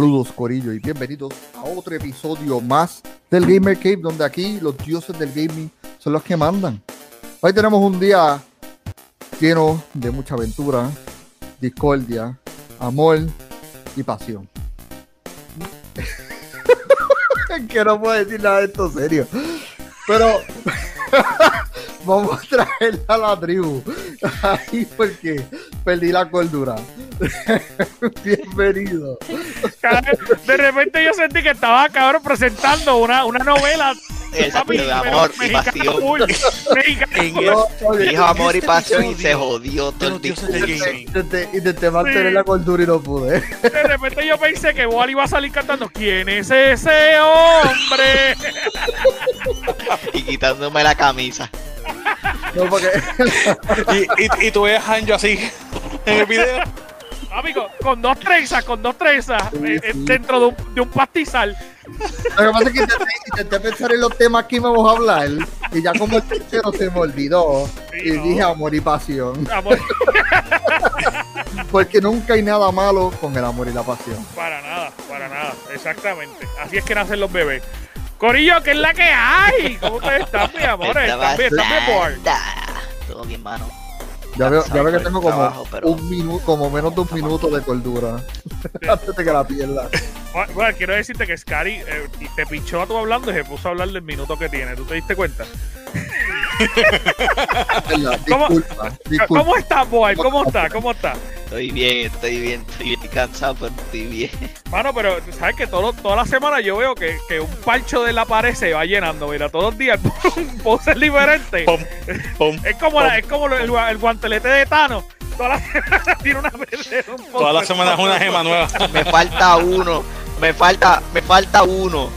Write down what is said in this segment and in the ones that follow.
Saludos Corillo y bienvenidos a otro episodio más del Gamer Cave donde aquí los dioses del gaming son los que mandan. Hoy tenemos un día lleno de mucha aventura, discordia, amor y pasión. que no puedo decir nada de esto serio. Pero vamos a traer a la tribu ahí porque perdí la cordura. Bienvenido. De repente yo sentí que estaba cabrón presentando una, una novela. Exacto, de amor y pasión. Dijo amor y pasión y se jodió todo el discurso. Intenté, mantener la cordura y no pude. De repente yo pensé que Wally iba a salir cantando ¿Quién es ese hombre? y quitándome la camisa. No, porque Y, y, y tú ves a Hanjo así en el video. Amigo, con dos trenzas, con dos trenzas, Sí, eh, eh, sí. dentro de un, de un pastizal. lo que pasa es que intenté, intenté pensar en los temas que íbamos a hablar y ya como el tercero se me olvidó Sí, y no. dije amor y pasión. Amor, Porque nunca hay nada malo con el amor y la pasión. para nada, para nada, exactamente. Así es que nacen los bebés. Corillo, ¿qué es la que hay? ¿Cómo ustedes están, mi amor? Estaba ¿Están bien? ¿Están bien, santa. Todo bien, mano. Ya veo, ya veo que tengo como trabajo, pero- un minuto, como menos de un minuto de cordura antes de que la pierda. Bueno, bueno, quiero decirte que Scary eh, te pinchó a tú hablando y se puso a hablar del minuto que tiene. ¿Tú te diste cuenta? ¿Cómo- Disculpa, disculpa. ¿Cómo estás, boy? ¿Cómo estás? ¿Cómo estás? Estoy bien, estoy bien, estoy bien cansado, pero estoy bien. Mano, pero tú sabes que todo, toda la semana yo veo que, que un parcho de la pared se va llenando, mira, todos los días un pose diferente. Pum, pum. Es como, la- es como el, el guantelete de Thanos. Toda la semana tiene una un Toda la semana es una gema nueva. Me falta uno. Me falta, me falta uno.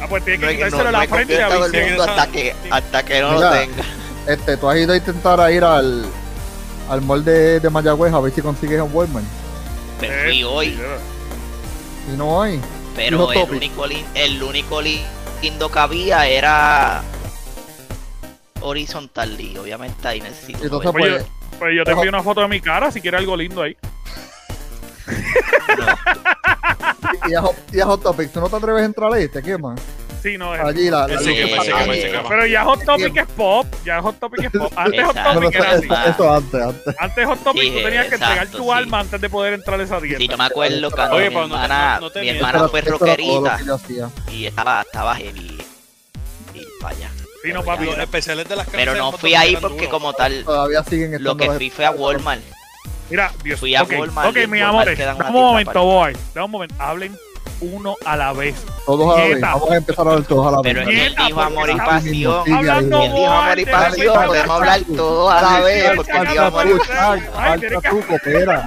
Ah, pues tiene No, que no, quitárselo de no la frente mundo hasta que, hasta que no lo Mira. tenga. Este, tú has ido a intentar a ir al, al mall de, de Mayagüez a ver si consigues un Walmart. Me Eh, fui hoy, Y no hay. pero el único, el único lin- lindo que había era horizontal y obviamente ahí necesito. Entonces. Oye, pues, Pues yo te envío una foto de mi cara si quieres algo lindo ahí. y a, Hot- y a Hot Topic, ¿tú no te atreves a entrar ahí? ¿Te quema? Sí, no es. Allí la... La- Eh, quema. Pero ya Hot Topic es pop. Ya Hot Topic es pop. Antes Hot Topic era así. eso- eso antes, antes. Antes Hot Topic Sí, tú tenías que entregar tu sí. alma antes de poder entrar a esa tienda. Sí, yo me acuerdo cuando Oye, mi no hermana, no- no mi hermana fue rockerita que y estaba, estaba heavy para allá. Sí, no, Pero papi. Los especiales de las Pero no fui ahí porque como tal, Todavía siguen lo que fui fue a Walmart. Mira, Dios Fui a Walmart Ok, y amores, quedan dame un momento, boy. Dame un momento. Hablen uno a la vez. Todos a la vez. Vamos a empezar a ver todos a la vez. Pero es él dijo amor y pasión. Sí, Hablando, ahí, Él dijo amor y pasión, podemos hablar todo a la vez. Porque él dijo amor y Ay, Falta, tú, coopera.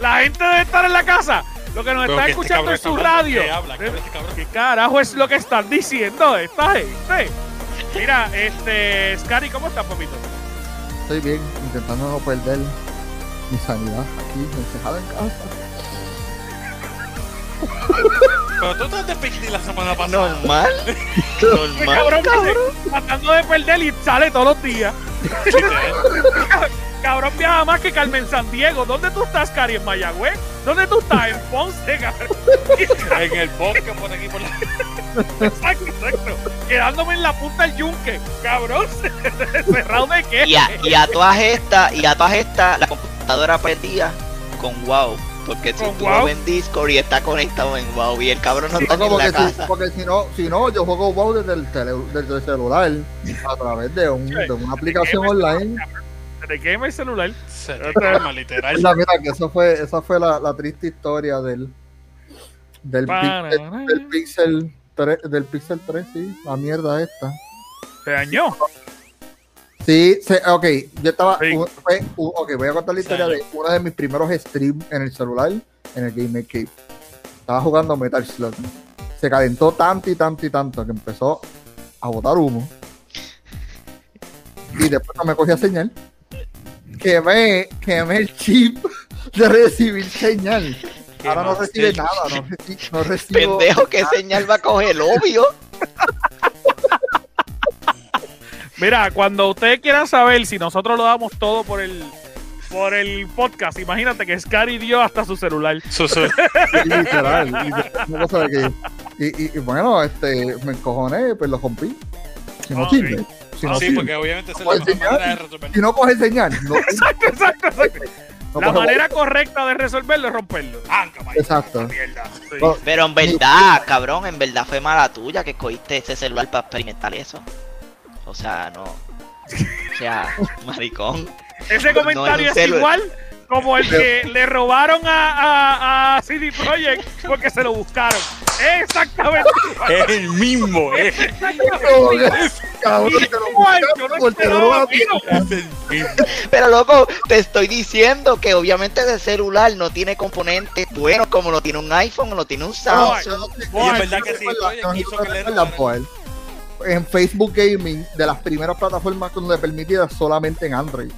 La gente debe estar en la casa. Lo que nos Pero está que este escuchando en su radio. ¿qué habla? ¿Qué habla este? ¿Qué carajo es lo que están diciendo esta gente? Mira, este, Scary, ¿cómo estás, papito? Estoy bien, intentando no perder mi sanidad aquí, encejada en casa. Pero tú estás de la semana pasada. Normal. Este Normal. cabrón, dice, tratando de perder y sale todos los días. Te- Cabrón viaja más que Carmen San Diego. ¿Dónde tú estás, Cari? ¿En Mayagüez? ¿Dónde tú estás? En Ponce, cabrón. En el bosque por aquí por la. Exacto, exacto. Quedándome en la punta del yunque. Cabrón, cerrado de qué? Y a, y a todas estas, y a todas estas, la computadora perdía con WoW. Porque si ¿Con tú WoW? lo en Discord y está conectado en WoW y el cabrón no está No, ni en porque, la si, casa. porque si no, si no, yo juego WoW desde el, tele- desde el celular a través de, un, de una aplicación online. ¿De qué el celular? Se te literal. Mira, mira, que eso fue, esa fue la, la triste historia del del, Para- del Pixel 3, del Pixel 3, sí, la mierda esta. ¿Se dañó? Sí, se, ok, yo estaba, Sí. un- fue un- ok, voy a contar la historia de uno de mis primeros streams en el celular, en el Game Cave. Estaba jugando Metal Slug. Se calentó tanto y tanto y tanto que empezó a botar humo. Y después no me cogía señal. Quemé, quemé el chip de recibir señal. Ahora no recibe nada, no recibo. Pendejo, ¿qué señal va a coger? Obvio. Mira, cuando ustedes quieran saber si nosotros lo damos todo por el por el podcast. Imagínate que Scary dio hasta su celular. Su- su- literal, literal, y, y- y bueno, este, me encojoné, pues lo rompí. Si no Ok. sirve. Si no sí, sirve. porque obviamente es la mejor manera de resolver. Si no enseñar, no, Exacto, exacto, exacto. no La manera correcta de resolverlo es romperlo. Maíz, Exacto. Mierda. Sí. Pero en verdad, cabrón, en verdad fue mala tuya que cogiste ese celular para experimentar eso. O sea, no. O sea, maricón. Ese comentario No es igual como el que le robaron a, a, a CD Projekt porque se lo buscaron. Exactamente. Es el mismo, eh. Pero loco, te estoy diciendo que obviamente ese celular no tiene componentes buenos como lo tiene un iPhone o lo tiene un Samsung. Y es verdad que sí, En Facebook Gaming, de las primeras plataformas donde permitía solamente en Android.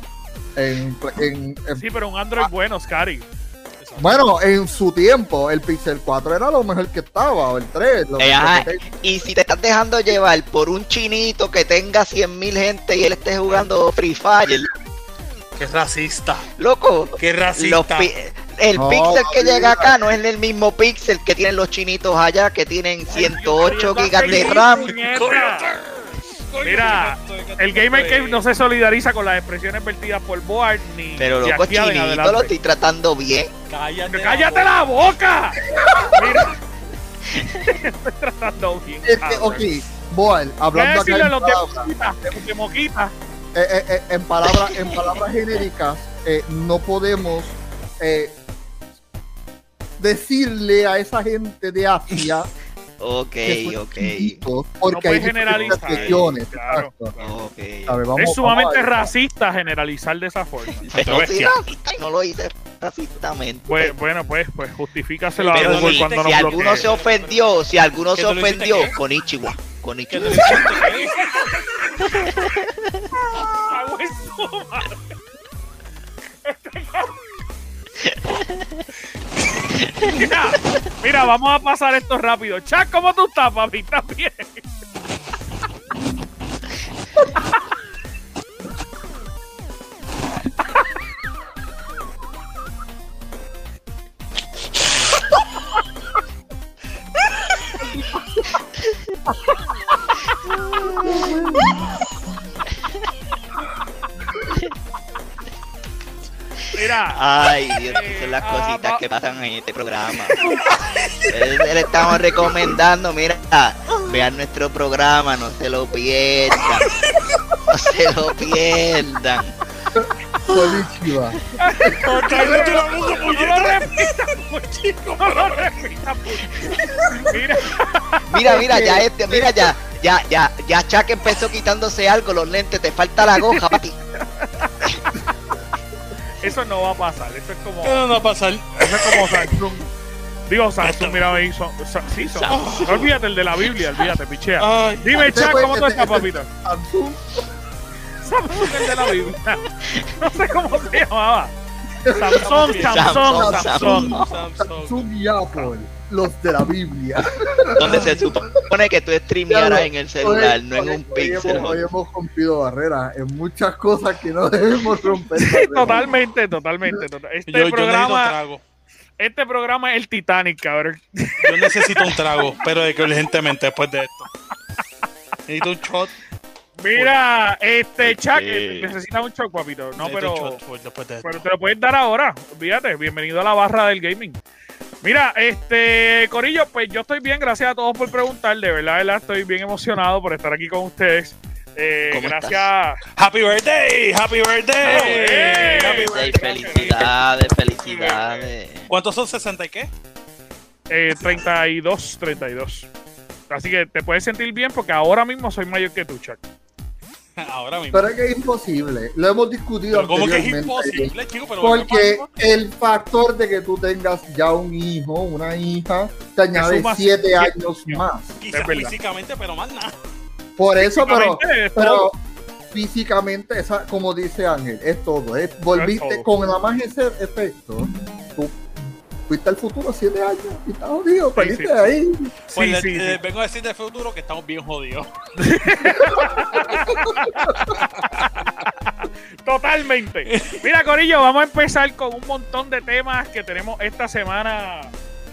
En, en- en- Sí, pero un Android bueno, Scary. bueno, en su tiempo, el Pixel 4 era lo mejor que estaba, o el 3. Lo, Eh, lo ajá. que- Y si te estás dejando llevar por un chinito que tenga 100.000 gente y él esté jugando Free Fire, Qué racista. loco, Qué racista. El No, pixel que mira. llega acá no es el mismo pixel que tienen los chinitos allá que tienen 108 Ay, gigas de RAM. Mira, El Gamer Cave no se solidariza con las expresiones vertidas por Board ni Pero loco, chinito, lo estoy tratando bien. Cállate. ¡Cállate la boca! Mira. Estoy tratando bien. Es que, cabrón. ok, a hablando acá en los de palabras, Moquita, de- Moquita, eh, eh, eh, en palabras, en palabras genéricas, eh, no podemos eh, decirle a esa gente de Asia Ok, ok. porque No puedes hay generalizar, regiones, claro. exacto. Ok. A ver, vamos- es sumamente vamos a- racista generalizar de esa forma. Pero sí, no lo hice racistamente. Pues, bueno, pues, pues justifícaselo a Google si, cuando si nos alguno bloquee. se ofendió, si alguno ¿Que se ofendió, con Ichiwa. Con ¿Qué Ichiwa. Mira, mira, vamos a pasar esto rápido. Chat, ¿cómo tú estás, papi? ¿Estás bien? Mira, Ay, Dios, que son las Ah, cositas que pasan en este programa. Eh, Le estamos recomendando, mira, vean nuestro programa, no se lo pierdan. No se lo pierdan. Cállate la boca, no lo puñeta. repitas, no lo repitas. Mira, Mira, mira, ya este, mira, ya, ya, ya, ya Chuck empezó quitándose algo, los lentes, te falta la goja, papi. Eso no va a pasar. Eso es como, No, no va a pasar. eso es como Samsung. Digo, Samsung, mira, ahí son, Sa- sí, son. Olvídate el de la Biblia, olvídate, pichea. Ay, Dime, Este fue- ¿cómo tú este- estás, papito? Samsung, Samsung el de la Biblia. No sé cómo se llamaba. Samsung, Samsung, Samsung, Samsung. Samsung. Samsung y Apple, los de la Biblia. Donde se supone que tú streamearas en el celular, no en un Hoy pixel. hemos, hoy hemos rompido barreras en muchas cosas que no debemos romper. Sí, totalmente, totalmente. total- Este Yo, yo programa, trago. este programa es el Titanic, cabrón. Yo necesito un trago, pero de que urgentemente después de esto. Necesito un shot. Mira, este Chuck Eh. necesita un shock, papito. No, necesito pero, un shot full después de esto. pero te lo puedes dar ahora. Olvídate. Bienvenido a la barra del gaming. Mira, este Corillo, pues yo estoy bien. Gracias a todos por preguntar. De verdad, de verdad, estoy bien emocionado por estar aquí con ustedes. Eh, ¿Cómo gracias. Happy birthday, happy birthday. Happy Ey, birthday. felicidades, felicidades. ¿Cuántos son 60 y qué? Eh, 32, 32. Así que te puedes sentir bien porque ahora mismo soy mayor que tú, Chuck. Ahora mismo. Pero es que es imposible. Lo hemos discutido Pero ¿Cómo que es anteriormente. imposible, chico? Pero Porque el factor de que tú tengas ya un hijo, una hija, te añade siete siete años más. Quizás físicamente, pero más nada. Por eso, pero, es pero físicamente, esa, como dice Ángel, es todo. Es, volviste todo. con nada más ese efecto. Tú fuiste al futuro siete años y estás jodido, perdiste sí. ahí. Pues Sí, le- sí, sí. vengo a decir del futuro que estamos bien jodidos. Totalmente. Mira, Corillo, vamos a empezar con un montón de temas que tenemos esta semana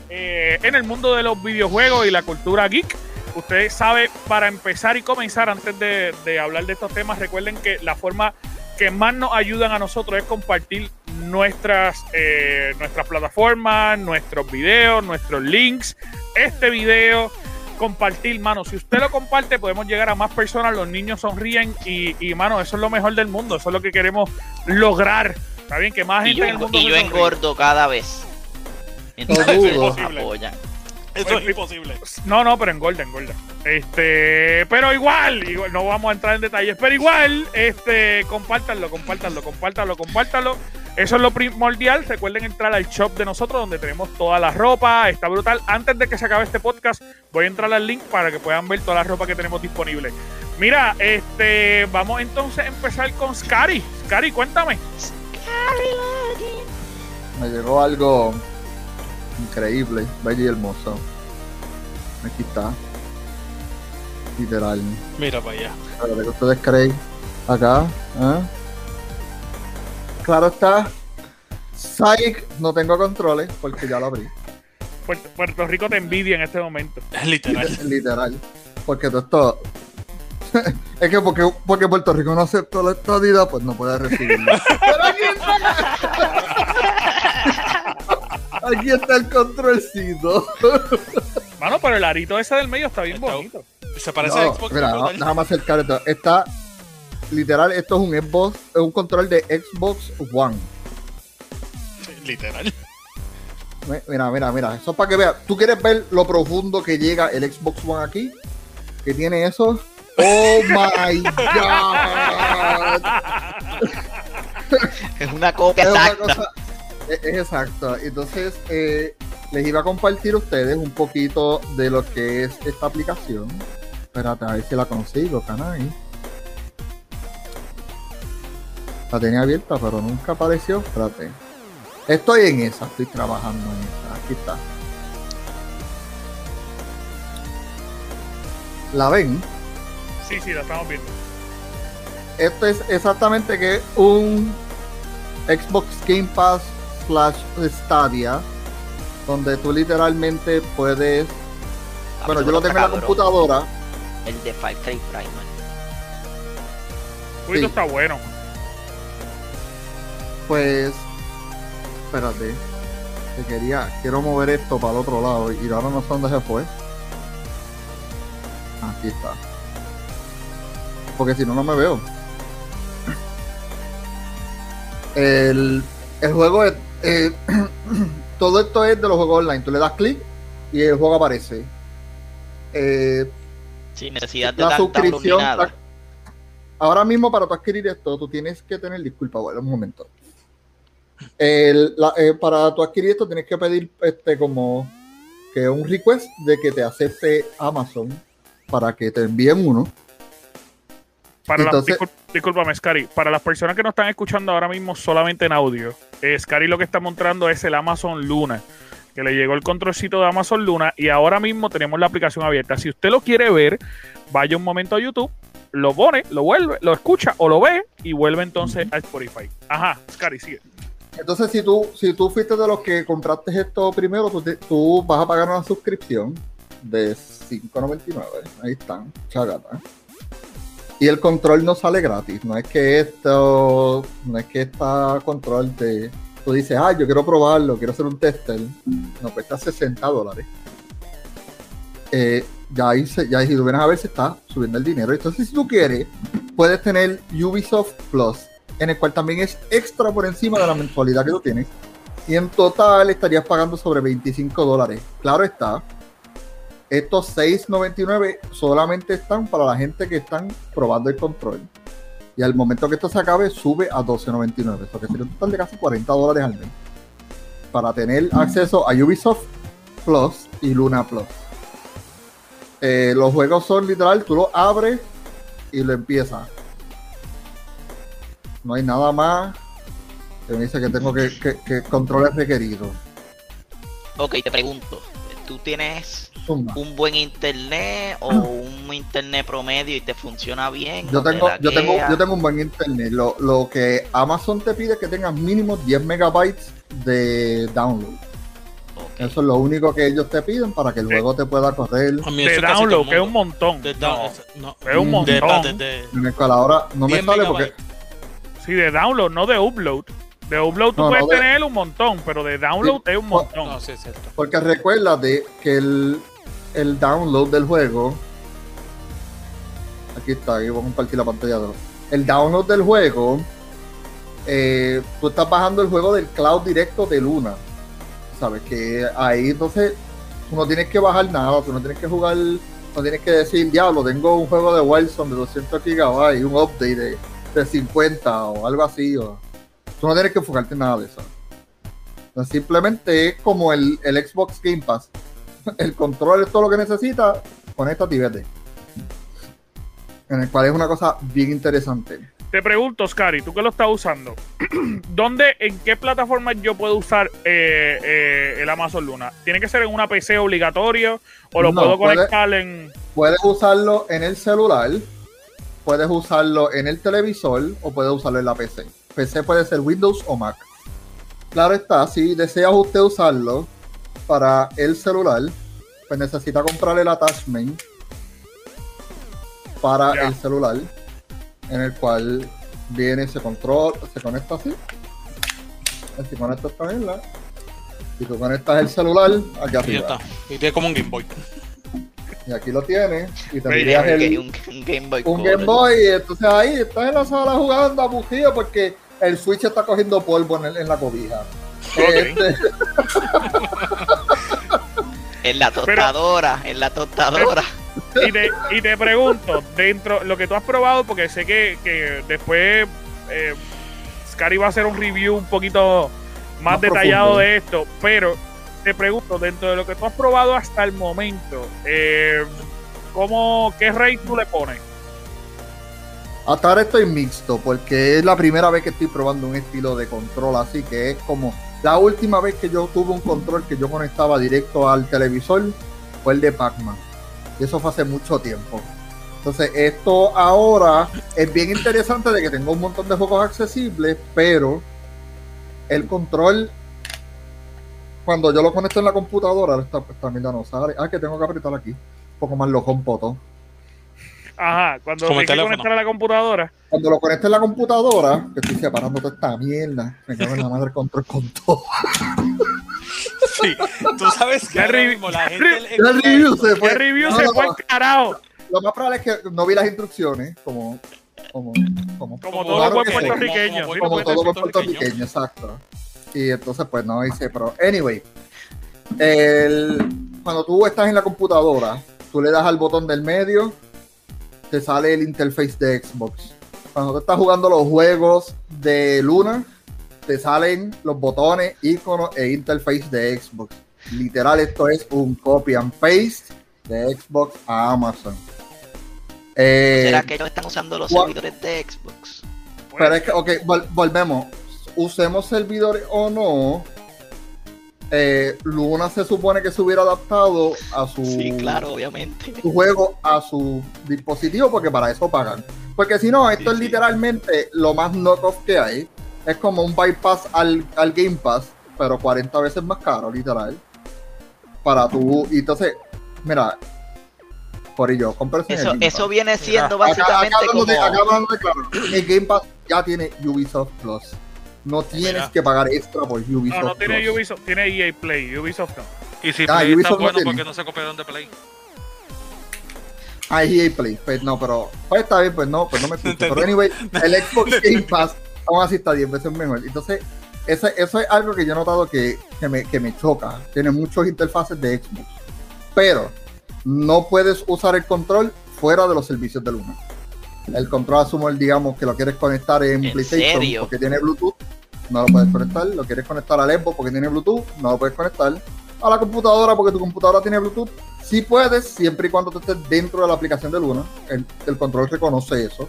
eh, en el mundo de los videojuegos y la cultura geek. Ustedes saben, para empezar y comenzar, antes de, de hablar de estos temas, recuerden que la forma que más nos ayudan a nosotros es compartir nuestras, eh, nuestras plataformas, nuestros videos, nuestros links, este video, compartir, mano. Si usted lo comparte, podemos llegar a más personas, los niños sonríen y, y mano, eso es lo mejor del mundo, eso es lo que queremos lograr. Está bien, que más Y gente yo, en el mundo y yo sonríe. engordo cada vez. Entonces dudo. nos apoyan. Eso es imposible. No, no, pero engorda, engorda. Este, pero igual, igual, no vamos a entrar en detalles, pero igual, este, compártanlo, compártanlo, compártanlo, compártanlo. Eso es lo primordial. Recuerden entrar al shop de nosotros donde tenemos toda la ropa. Está brutal. Antes de que se acabe este podcast, voy a entrar al link para que puedan ver toda la ropa que tenemos disponible. Mira, este, vamos entonces a empezar con Scary. Scary, cuéntame. Me llegó algo increíble, bello y hermoso. Aquí está. Literal. Mira para allá. A ver, ¿qué ustedes creen? Acá. ¿eh? Claro está. Psych, no tengo controles porque ya lo abrí. Puerto, Puerto Rico te envidia en este momento. Literal. Literal. Porque todo esto. es que porque, porque Puerto Rico no aceptó la estadidad, pues no puede recibirlo. Pero aquí está. aquí está el controlcito. Mano, pero el arito ese del medio está bien Está- bonito. Se parece No, a Xbox. mira, más acercar esto. Está. Literal, esto es un Xbox, es un control de Xbox One. Literal. Mi- Mira, mira, mira. Eso es para que veas. ¿Tú quieres ver lo profundo que llega el Xbox One aquí? Que tiene eso. Oh my god. Es una copia Es una exacta. cosa- Es, es exacto. Entonces, eh, les iba a compartir a ustedes un poquito de lo que es esta aplicación. Espérate, a ver si la consigo, canal. La tenía abierta, pero nunca apareció. Espérate. Estoy en esa, estoy trabajando en esa. Aquí está. ¿La ven? Sí, sí, la estamos viendo. Esto es exactamente que un Xbox Game Pass slash Stadia, donde tú literalmente puedes. Bueno, yo lo tengo en la computadora. El de Far Cry Primal. Sí. está bueno. Pues. Espérate. Que quería. Quiero mover esto para el otro lado. Y ahora no sé dónde se fue. Aquí está. Porque si no, no me veo. El, el juego es. eh, todo esto es de los juegos online. Tú le das clic y el juego aparece. Eh, Sin necesidad de la suscripción. nada. ahora mismo, para tú adquirir esto, tú tienes que tener. Disculpa, bueno, un momento. El- la- eh, para tú adquirir esto, tienes que pedir este como que un request de que te acepte Amazon para que te envíen uno. Para Entonces- discúlpame, Scary. Para las personas que nos están escuchando ahora mismo solamente en audio, eh, Scary lo que está mostrando es el Amazon Luna. Que le llegó el controlcito de Amazon Luna y ahora mismo tenemos la aplicación abierta. Si usted lo quiere ver, vaya un momento a YouTube, lo pone, lo vuelve, lo escucha o lo ve y vuelve entonces a Spotify. Ajá, Scary, sigue. Entonces, si tú, si tú fuiste de los que compraste esto primero, tú, vas a pagar una suscripción de 5.99. Ahí están, chagata. Y el control no sale gratis. No es que esto, no es que esta control te, tú dices, ah, yo quiero probarlo, quiero hacer un tester. No cuesta 60 dólares. Eh, ya ahí, se- ya ahí, si tú vienes a ver, se está subiendo el dinero. Entonces, si tú quieres, puedes tener Ubisoft Plus, en el cual también es extra por encima de la mensualidad que tú tienes. Y en total estarías pagando sobre 25 dólares. Claro está, estos 6.99 solamente están para la gente que están probando el control. Y al momento que esto se acabe, sube a 12.99. Eso que sería un total de casi 40 dólares al mes. Para tener acceso a Ubisoft Plus y Luna Plus. Eh, los juegos son literal, tú lo abres y lo empiezas. No hay nada más que me dice que tengo que, que, que controles requeridos. Ok, te pregunto. ¿Tú tienes Zumba. un buen internet o un, in- internet promedio y te funciona bien. Yo te tengo, yo tengo, yo tengo un buen internet. Lo, lo que Amazon te pide es que tengas mínimo 10 megabytes de download. Eso es lo único que ellos te piden para que el juego te pueda correr. A mí De download, que es un montón. De No, down- no, es un Mm, montón. de, de, de- En el cual ahora no me 10 sale porque. Sí, de download, no de upload. De upload tú No, no, puedes de- tener un montón, pero de download es un montón. No, sí, es cierto. Porque recuérdate que el, el download del juego. Aquí está, aquí voy a compartir la pantalla. de- El download del juego. eh, tú estás bajando el juego del cloud directo de Luna. Sabes que ahí entonces tú no tienes que bajar nada, tú no tienes que jugar, no tienes que decir, diablo, tengo un juego de Wilson de 200 gigabytes, un update de, de 50 o algo así. O, tú no tienes que enfocarte en nada de eso. Simplemente es como el, el Xbox Game Pass. El control es todo lo que necesita, conéctate y vete. En el cual es una cosa bien interesante. Te pregunto, Scary, tú que lo estás usando, ¿dónde, en qué plataforma yo puedo usar eh, eh, el Amazon Luna? ¿Tiene que ser en una PC obligatorio o lo No, puedo puede- conectar en...? Puedes usarlo en el celular, puedes usarlo en el televisor o puedes usarlo en la PC. PC puede ser Windows o Mac. Claro está, si deseas usted usarlo para el celular, pues necesita comprar el attachment para el celular, en el cual viene ese control, se conecta así. Así conecta esta. Y tú conectas el celular aquí Y ya arriba. está. Y tiene como un Game Boy. Y aquí lo tienes. Y Un, tendrías el, Game- un- un Game Boy un. Game Boy, y entonces ahí estás en la sala jugando abugido porque el Switch está cogiendo polvo en, el- en la cobija. Este, En la tostadora, en la tostadora. Y te, y te pregunto, dentro, lo que tú has probado, porque sé que, que después eh, Scary va a hacer un review un poquito más, Más detallado profundo. de esto, pero te pregunto, dentro de lo que tú has probado hasta el momento, eh, ¿cómo, ¿qué rate tú le pones? hasta ahora estoy mixto porque es la primera vez que estoy probando un estilo de control así que es como la última vez que yo tuve un control que yo conectaba directo al televisor fue el de Pac-Man. Y eso fue hace mucho tiempo. Entonces, esto ahora es bien interesante de que tengo un montón de juegos accesibles, pero el control, cuando yo lo conecto en la computadora, esta, esta mierda no sale. Ah, que tengo que apretar aquí. Un poco más lo compoto. Ajá, cuando Como hay el que teléfono. conectar a la computadora. Cuando lo conecto en la computadora, que estoy separando toda esta mierda, me cago en la madre control con todo. Sí. Tú sabes que ahora mismo la gente. el review se ¿Qué fue. review No, se no, fue no. al carajo? Lo más probable es que no vi las instrucciones, como, como, como, Como Como todo claro buen puertorriqueño. Como- todo buen puertorriqueño, exacto. Y entonces, pues no hice, pero anyway, el, cuando tú estás en la computadora, tú le das al botón del medio, te sale el interface de Xbox. Cuando tú estás jugando los juegos de Luna, te salen los botones, iconos e interface de Xbox. Literal, esto es un copy and paste de Xbox a Amazon. Eh, ¿Será que ellos están usando los servidores de Xbox? pero es que, ok, vol- volvemos. Usemos servidores o no. eh, Luna se supone que se hubiera adaptado a su, Sí, claro, obviamente. su juego a su dispositivo porque para eso pagan. Porque si no, esto Sí, es sí. literalmente lo más knockoff que hay. Es como un bypass al, al Game Pass, pero 40 veces más caro, literal. Para tú. Y entonces, mira, por ello, cómprese el Eso, Game eso Pass. viene siendo básicamente acá como. hablando de- acá hablando de claro, el Game Pass ya tiene Ubisoft Plus. No tienes Mira. que pagar extra por Ubisoft No, no tiene Plus. Ubisoft, tiene EA Play, Ubisoft no. Y si Ah, Play está no bueno, tiene. ¿por qué no se copiaron de Play? Ah, EA Play. Pues no, pero pues está bien, pues no, pues no me escucho. Pero anyway, el Xbox Game Pass aún así está 10 veces mejor. Entonces, ese- eso es algo que yo he notado que, que, me, que me choca. Tiene muchos interfaces de Xbox. Pero no puedes usar el control fuera de los servicios de Luna. El control asumo, el, digamos, que lo quieres conectar en, ¿En PlayStation serio? porque tiene Bluetooth, no lo puedes conectar. Lo quieres conectar al Xbox porque tiene Bluetooth, no lo puedes conectar. A la computadora porque tu computadora tiene Bluetooth, sí puedes, siempre y cuando tú estés dentro de la aplicación de Luna. El, el control reconoce eso.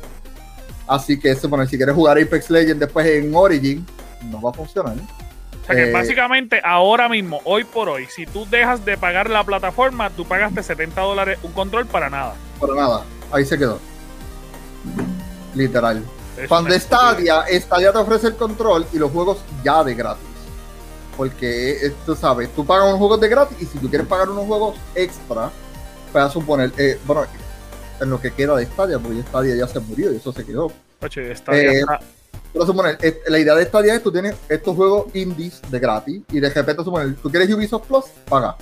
Así que, se pone, si quieres jugar Apex Legends después en Origin, no va a funcionar. O sea que Eh, básicamente ahora mismo, hoy por hoy, si tú dejas de pagar la plataforma, tú pagaste 70 dólares un control para nada. Pero nada, ahí se quedó. Literal. Cuando Stadia, Stadia te ofrece el control y los juegos ya de gratis. Porque eh, tú sabes, tú pagas unos juegos de gratis y si tú quieres pagar unos juegos extra, pues a suponer, eh, bueno, en lo que queda de Stadia, porque Stadia ya se murió y eso se quedó. Oye, está, Eh, está- Pero suponer, eh, la idea de Stadia es tú tienes estos juegos indies de gratis y de repente suponer, tú quieres Ubisoft Plus, paga.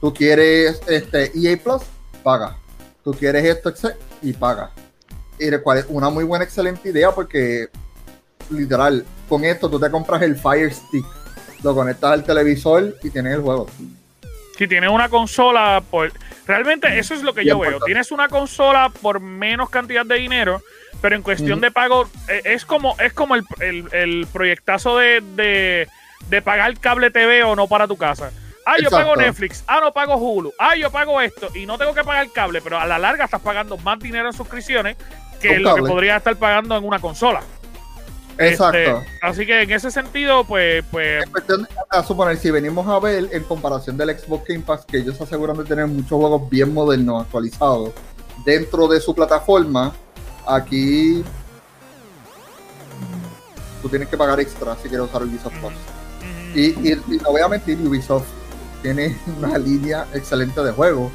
Tú quieres este EA Plus, paga. Tú quieres esto etc, y paga. Y el cual es una muy buena, excelente idea porque literal, con esto tú te compras el Fire Stick, lo conectas al televisor y tienes el juego. si tienes una consola, por, realmente eso es lo que Bien yo veo. Tienes una consola por menos cantidad de dinero, pero en cuestión de pago, eh, es como, es como el, el- el proyectazo de, de, de pagar cable TV o no para tu casa. Ah, yo Exacto. pago Netflix. Ah, no pago Hulu. Ah, yo pago esto. Y no tengo que pagar cable, pero a la larga estás pagando más dinero en suscripciones que lo que cable. podrías estar pagando en una consola. Exacto. Este, así que en ese sentido, pues, pues En cuestión de- a suponer, si venimos a ver en comparación del Xbox Game Pass, que ellos se aseguran de tener muchos juegos bien modernos, actualizados, dentro de su plataforma, aquí tú tienes que pagar extra si quieres usar Ubisoft Plus. mm, Y, y- y no voy a mentir, Ubisoft tiene una línea excelente de juegos.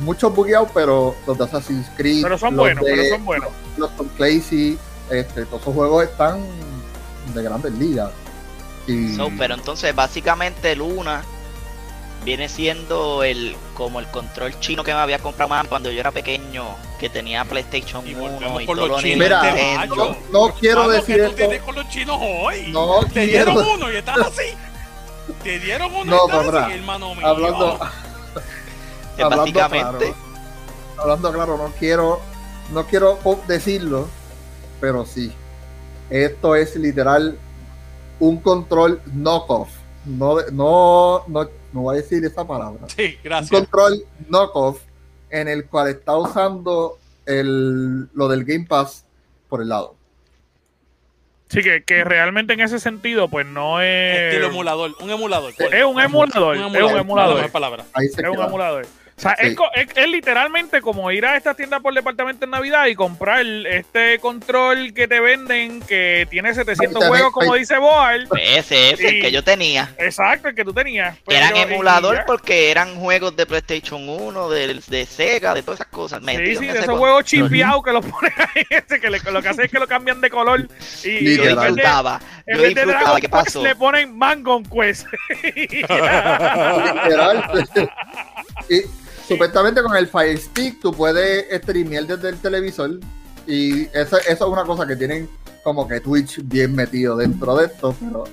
Muchos bugueados, pero los de Assassin's Creed, pero son los buenos, de- pero son buenos. los Tom Clancy, este, todos esos juegos están de grandes ligas. Y, So, pero entonces básicamente Luna viene siendo el como el control chino que me había comprado más cuando yo era pequeño, que tenía PlayStation Y 1 volvemos y por todo los lo chinos Mira, Nintendo. no, no quiero Mano, decir ¿qué tú esto. tienes con los chinos hoy? No Te dieron uno y estás así. Te dieron uno No, y estás así, hermano mío. Hablando, Que hablando básicamente claro, hablando claro, no quiero, no quiero decirlo, pero sí. Esto es literal un control knockoff. No, de- no, no, no voy a decir esa palabra. Sí, Un gracias. control knockoff en el cual está usando el, lo del Game Pass por el lado. Sí, que, que realmente en ese sentido, pues no es. Estilo emulador, un emulador. Es un emulador, es un emulador. palabra. Ahí se Es un emulador. O sea, Sí. es, es- es literalmente como ir a esta tienda por departamento en Navidad y comprar este control que te venden que tiene 700 Ahí juegos, como dice Boal. pues ese es el que yo tenía. Exacto, el que tú tenías. Que eran emulador porque eran juegos de PlayStation 1, de, de Sega, de todas esas cosas. Sí, sí, de ese esos juegos chimpeados que los ponen ahí, ese, que le- lo que hace es que lo cambian de color. Y, y Yo de, disfrutaba. en Yo de disfrutaba. ¿Qué pasó? le ponen Mangon Quest. Literal. y supuestamente con el Fire Stick tú puedes streamear desde el televisor. Y eso, eso es una cosa que tienen como que Twitch bien metido dentro de esto, pero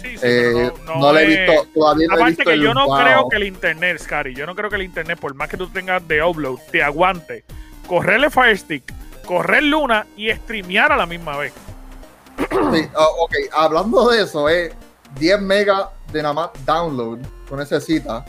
Sí, sí, eh, pero no, le he visto, todavía no he Aparte visto que el yo no wow. creo que el internet, Scary, yo no creo que el internet, por más que tú tengas de upload, te aguante correrle Fire Stick, correr Luna y streamear a la misma vez. Sí, ok, hablando de eso, es 10 megas de nada más download tú necesitas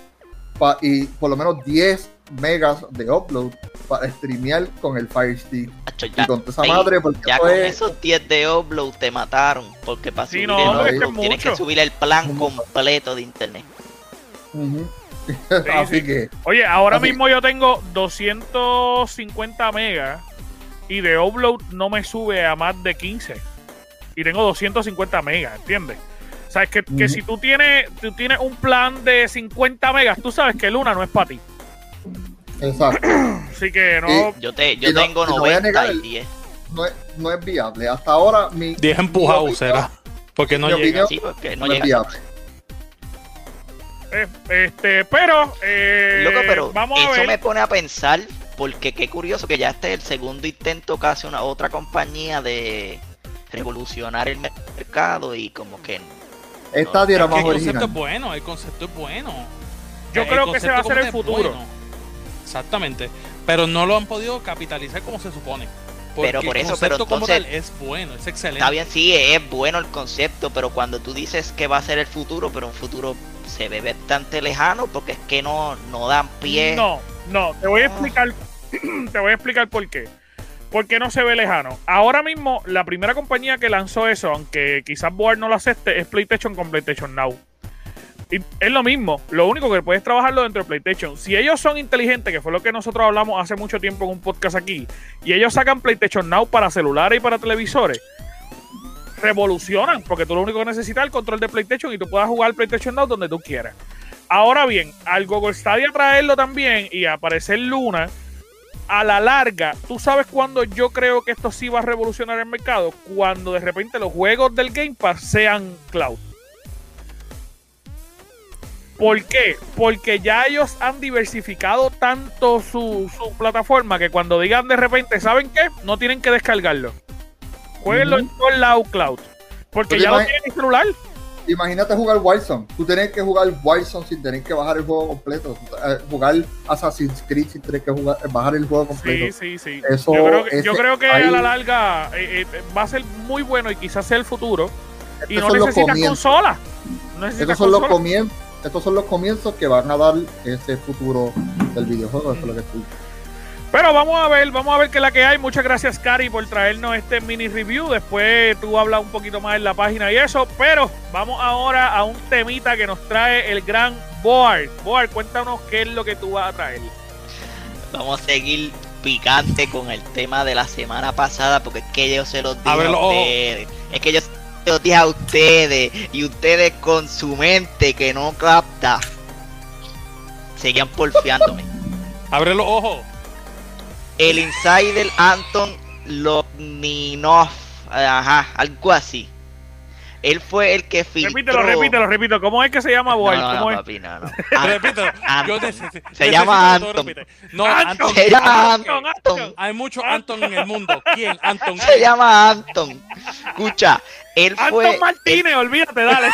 y por lo menos 10 megas de upload para streamear con el Fire Stick y con esa madre porque ya con es esos 10 de upload te mataron. Porque para Sí, subir no, el porque es upload que tienes mucho. que subir el plan completo de internet. Así sí. que Oye, ahora Así- mismo yo tengo 250 megas y de upload no me sube a más de 15. Y tengo 250 megas, ¿entiendes? O sea, es que, si tú tienes, tú tienes un plan de 50 megas, tú sabes que Luna no es para ti. exacto Así que no, Yo, te, yo no- tengo y no voy a 90 negar y el- 10. no es, no es viable hasta ahora mi 10 mi empujados será. Porque no llega. opinión- Sí, porque no no es viable eh, este, pero, eh, Loco, pero vamos a eso ver. me pone a pensar, porque qué curioso que ya este es el segundo intento que hace una otra compañía de revolucionar el mercado y como que esta No, era Es que más el concepto original es bueno, el concepto es bueno. Yo El creo que ese va a ser el futuro. bueno. Exactamente. Pero no lo han podido capitalizar como se supone. Porque Pero por eso, el pero entonces- tal es bueno, es excelente. está bien, sí, es bueno el concepto, pero cuando tú dices que va a ser el futuro, pero un futuro se ve bastante lejano porque es que no, no dan pie. No, no, te voy a Ah. explicar, te voy a explicar por qué. ¿Por qué no se ve lejano? Ahora mismo, la primera compañía que lanzó eso, aunque quizás Board no lo acepte, es PlayStation con PlayStation Now. Y es lo mismo, lo único que puedes trabajarlo dentro de PlayStation. Si ellos son inteligentes, que fue lo que nosotros hablamos hace mucho tiempo en un podcast aquí, y ellos sacan PlayStation Now para celulares y para televisores, revolucionan, porque tú lo único que necesitas es el control de PlayStation y tú puedas jugar PlayStation Now donde tú quieras. Ahora bien, al Google Stadia traerlo también y aparecer Luna, a la larga, ¿tú sabes cuándo yo creo que esto sí va a revolucionar el mercado? Cuando de repente los juegos del Game Pass sean cloud. ¿Por qué? Porque ya ellos han diversificado tanto su, su plataforma que cuando digan de repente, ¿saben qué? No tienen que descargarlo. Jueguenlo en todo el lado cloud. Porque te ya lo tienen en celular. Imagínate jugar Wildsong. Tú tienes que jugar Wildsong sin tener que bajar el juego completo. Eh, jugar Assassin's Creed sin tener que jugar, bajar el juego completo. Sí, sí, sí. Eso, yo creo que, yo creo que ahí- a la larga eh, eh, va a ser muy bueno y quizás sea el futuro. Y no necesitas consola. No necesitas son, los comienzos, estos son los comienzos que van a dar ese futuro del videojuego. Eso es lo que estoy. Pero vamos a ver, vamos a ver qué es la que hay. Muchas gracias, Cari, por traernos este mini review. Después tú hablas un poquito más en la página y eso. Pero vamos ahora a un temita que nos trae el gran Board. Board, cuéntanos qué es lo que tú vas a traer. Vamos a seguir picante con el tema de la semana pasada porque es que yo se los dije a ustedes. Es que yo se los dije a ustedes y ustedes con su mente que no capta seguían porfiándome. Abre los ojos. El insider Anton Logninov, ajá, algo así. Él fue el que filtró. Repítelo, repítelo, repítelo. ¿Cómo es que se llama No, no, no, ¿Cómo es? papi, no, no. An- Repito. Yo Anton. necesito- Se llama Anton. No, Anton. Anton. Se llama Anton, Anton. Anton. Hay muchos Anton en el mundo. ¿Quién? Anton. Se llama Anton. Escucha, él fue. Anton Martínez, olvídate, dale.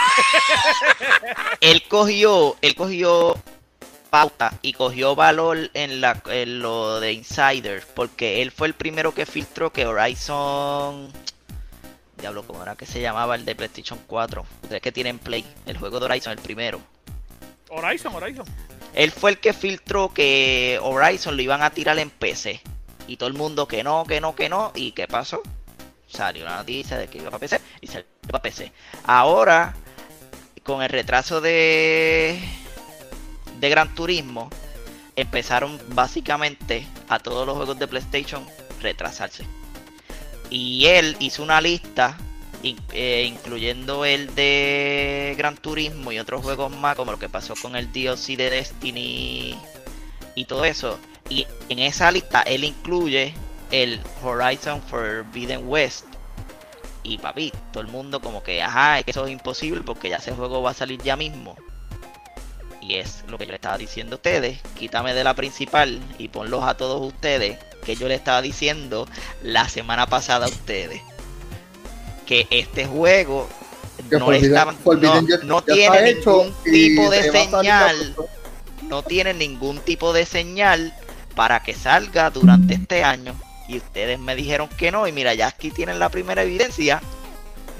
él cogió, él cogió pauta y cogió valor en, la, en lo de Insider, porque él fue el primero que filtró que Horizon... Diablo, ¿cómo era que se llamaba el de PlayStation 4? Ustedes que tienen Play, el juego de Horizon, el primero. Horizon, Horizon. Él fue el que filtró que Horizon lo iban a tirar en PC. Y todo el mundo que no, que no, que no. ¿Y qué pasó? Salió la noticia de que iba para PC y salió para PC. Ahora, con el retraso de, de Gran Turismo, empezaron básicamente a todos los juegos de PlayStation retrasarse. Y él hizo una lista, eh, incluyendo el de Gran Turismo y otros juegos más, como lo que pasó con el DLC de Destiny y todo eso. Y en esa lista él incluye el Horizon Forbidden West. Y papi, todo el mundo como que, ajá, es que eso es imposible porque ya ese juego va a salir ya mismo. Y es lo que yo le estaba diciendo a ustedes. Quítame de la principal y ponlos a todos ustedes. Que yo le estaba diciendo la semana pasada a ustedes. Que este juego Que no, Forbidden- está- no, Forbidden ya- no ya tiene ningún tipo de señal. No tiene ningún tipo de señal para que salga durante este año. Y ustedes me dijeron que no. Y mira, ya aquí tienen la primera evidencia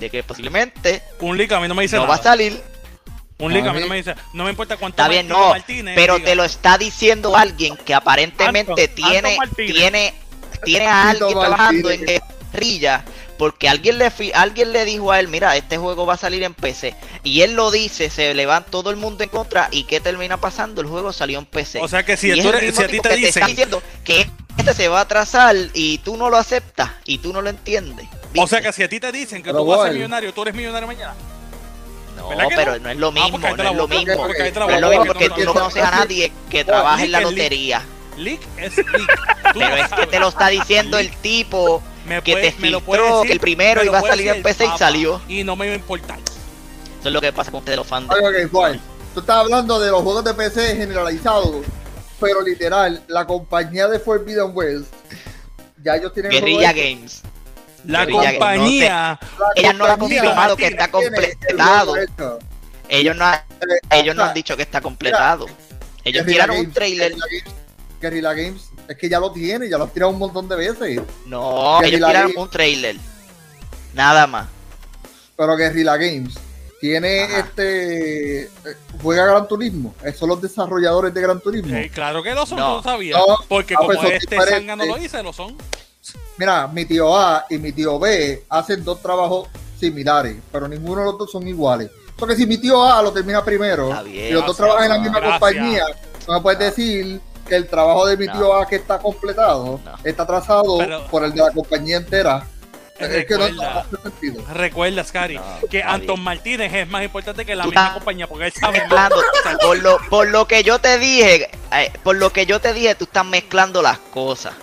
de que posiblemente Un leak a mí no me dice no nada. va a salir. Un leak a mí A no mí- me dice. No me importa cuánto Está bien, no, Martínez Pero diga. te lo está diciendo alguien que aparentemente tiene, tiene, tiene a alguien trabajando en guerrilla. Porque alguien le, fi- alguien le dijo a él, mira, este juego va a salir en PC. Y él lo dice, se le va todo el mundo en contra. ¿Y qué termina pasando? El juego salió en PC. O sea que si, tú eres- a ti te dicen. está diciendo que este se va a atrasar y tú no lo aceptas y tú no lo entiendes. O sea que si a ti te dicen que Pero tú vas a ser millonario, tú eres millonario mañana. No, ¿verdad que pero no? no es lo Ah, mismo, no es lo mismo. porque No es lo mismo que porque no- tú no no- conoces a nadie que trabaje en la lotería. Leak es leak. Pero es que te lo está diciendo el tipo Me que puede- te filtró que el primero iba a salir en PC y salió. Y no me va a importar. Eso es lo que pasa con ustedes los fans. Tú estás hablando de los juegos de PC generalizados, pero literal, la compañía de Forbidden West, ya ellos tienen Guerrilla. Games. La Guerrilla, compañía. Ella no ha compañía confirmado que está completado. Ellos no, ha- Eh, ellos no han dicho que está completado. Ellos Guerrilla tiraron un trailer. Guerrilla Games, es que ya lo tiene, ya lo has tirado un montón de veces. No, ellos tiraron Games. un trailer. Nada más. Pero Guerrilla Games tiene Ajá. este. eh, Juega Gran Turismo. eh, Son los desarrolladores de Gran Turismo. Eh, claro que lo son, No. no, lo sabía. No. Porque Ah, como pues son este. Sanga no lo dice, lo son. Mira, mi tío A y mi tío B hacen dos trabajos similares, pero ninguno de los dos son iguales. Porque si mi tío A lo termina primero bien, y los dos gracias, trabajan en la misma gracias. compañía, no me puedes decir que el trabajo de mi No. tío A que está completado No. está atrasado Pero- por el de la compañía entera. Es que no, no Recuerda. hace sentido. Recuerda, Scary, No, que Anton. Martínez es más importante que la misma estás compañía, porque él sabe más. mezclando. por, lo, por lo que yo te dije, eh, por lo que yo te dije, tú estás mezclando las cosas.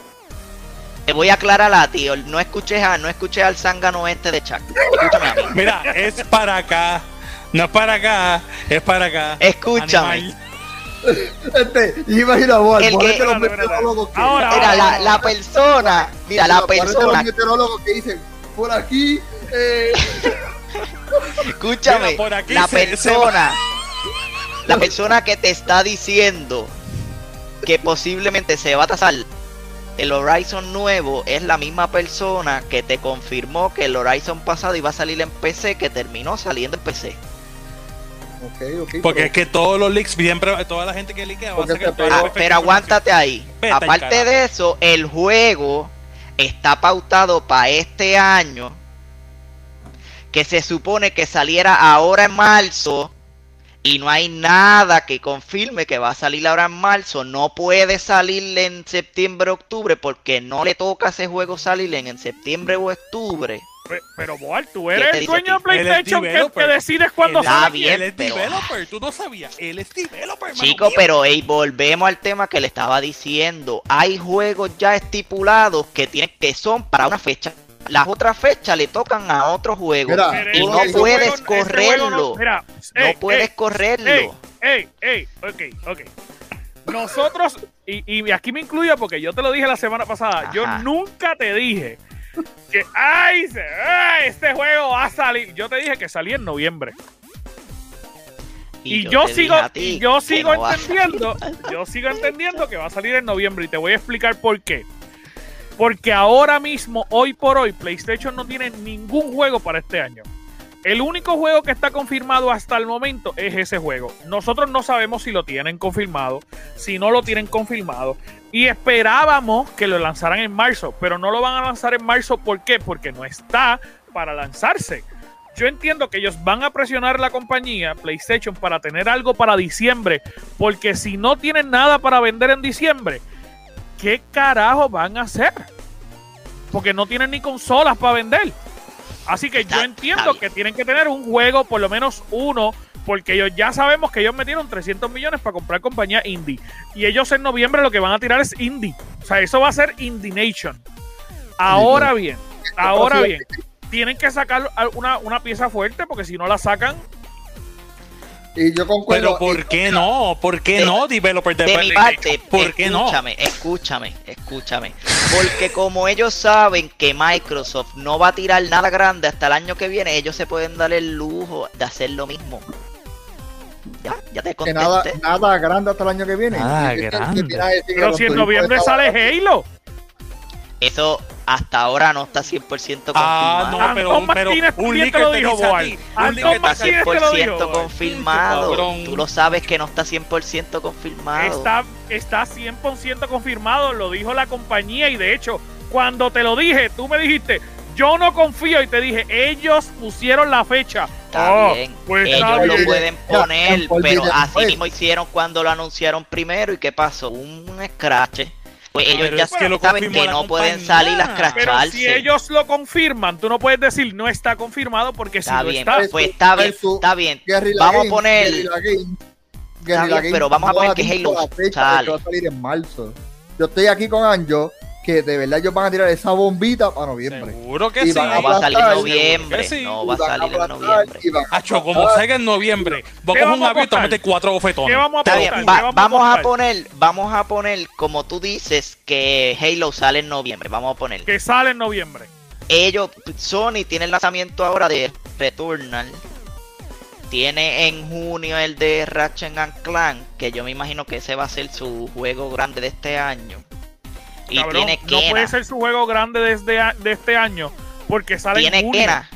Te voy a aclarar a ti, no escuches a, no escuches al zángano este de Chuck. Escúchame a mí. Mira, es para acá. No es para acá, es para acá. Escúchame. Animal. Este, imagina vos, El que- los meteorólogos que Ahora, Mira, la, la persona, mira, la ponerte los persona, meteorólogos que dicen, por aquí, eh, escúchame, Mira, por aquí la se- se persona, la persona que te está diciendo que posiblemente se va a tasar el Horizon nuevo es la misma persona que te confirmó que el Horizon pasado iba a salir en PC que terminó saliendo en PC. ok, ok, Porque pero- es que todos los leaks, siempre, toda la gente que liquea va a. Ah, pero aguántate ahí. Aparte de eso, el juego está pautado para este año. Que se supone que saliera ahora en marzo. Y no hay nada que confirme que va a salir ahora en marzo. No puede salir en septiembre o octubre. Porque no le toca a ese juego salir en, septiembre o octubre. Pe- Pero, Boal, tú ¿Qué eres el dueño de PlayStation que, que decides cuándo Él Está sale. bien, Él es pero- developer, tú no sabías. Él es developer, Chico, mío. pero ey, volvemos al tema que le estaba diciendo. Hay juegos ya estipulados que tienen que son para una fecha. Las otras fechas le tocan a otro juego. Mira, y no puedes juego- correrlo. no- mira, no ey, puedes ey, correrlo. Ey, ey, ok, ok. Nosotros, y, y aquí me incluyo porque yo te lo dije la semana pasada, yo nunca te dije que, ay, este juego va a salir. Yo te dije que salía en noviembre. Y, yo, sigo, y yo sigo no entendiendo, yo sigo entendiendo que va a salir en noviembre y te voy a explicar por qué. Porque ahora mismo, hoy por hoy, PlayStation no tiene ningún juego para este año. El único juego que está confirmado hasta el momento es ese juego. Nosotros no sabemos si lo tienen confirmado, si no lo tienen confirmado. Y esperábamos que lo lanzaran en marzo, pero no lo van a lanzar en marzo. ¿Por qué? Porque no está para lanzarse. Yo entiendo que ellos van a presionar la compañía PlayStation para tener algo para diciembre, porque si no tienen nada para vender en diciembre, ¿qué carajo van a hacer? Porque no tienen ni consolas para vender. Así que Está- yo entiendo que tienen que tener un juego, por lo menos uno, porque ellos ya sabemos que ellos metieron 300 millones para comprar compañía indie. Y ellos en noviembre lo que van a tirar es indie. O sea, eso va a ser Indie Nation. Ahora bien, ahora bien, tienen que sacar una, una pieza fuerte porque si no la sacan, y yo concuerdo. Pero ¿por qué no? ¿Por qué De- no, developer de, De mi parte, ¿Por qué no? escúchame, escúchame, escúchame. Porque como ellos saben que Microsoft no va a tirar nada grande hasta el año que viene, ellos se pueden dar el lujo de hacer lo mismo. Ya, ya te que nada, nada grande hasta el año que viene. Nada ¿Qué- qué- qué grande. que pero si en noviembre sale Halo. Eso hasta ahora no está 100% Ah, confirmado. no, pero, Antón pero Martínez un leak te dijo, Boal. Un leak está Martínez te lo dijo, 100% Boal. confirmado. Tú lo sabes que no está 100% confirmado. Está, está 100% confirmado, lo dijo la compañía y de hecho, cuando te lo dije, tú me dijiste, yo no confío y te dije, ellos pusieron la fecha. Está Oh, bien. pues Ellos está lo bien. pueden poner, pero así mismo hicieron cuando lo anunciaron primero. ¿Y qué pasó? Un scratch. Pues ellos Pero ya es que saben que no pueden salir a Pero scratcharse. si ellos lo confirman, tú no puedes decir no está confirmado porque si Está no bien, está, Eso, pues está bien, está bien. Guerrilla Vamos a poner- Guerrilla Está Guerrilla bien, pero vamos a no poner que Halo fecha sale. que va a salir en marzo. Yo estoy aquí con Anjo, que de verdad ellos van a tirar esa bombita para noviembre. Seguro que Y sí. van No va a salir en noviembre. sí. No va a salir en noviembre. Hacho, como salga en noviembre, ¿Qué a un vamos a avión meter cuatro bofetones. ¿qué vamos a Está apostar? bien, ¿Qué va- vamos vamos a apostar? poner, vamos a poner, como tú dices, que Halo sale en noviembre. Vamos a poner. Que sale en noviembre. ellos, Sony tiene el lanzamiento ahora de Returnal. Tiene en junio el de Ratchet and Clank, que yo me imagino que ese va a ser su juego grande de este año. Y Cabrón, tiene no Kena, puede ser su juego grande desde a- de este año porque sale en tiene junio. Kena,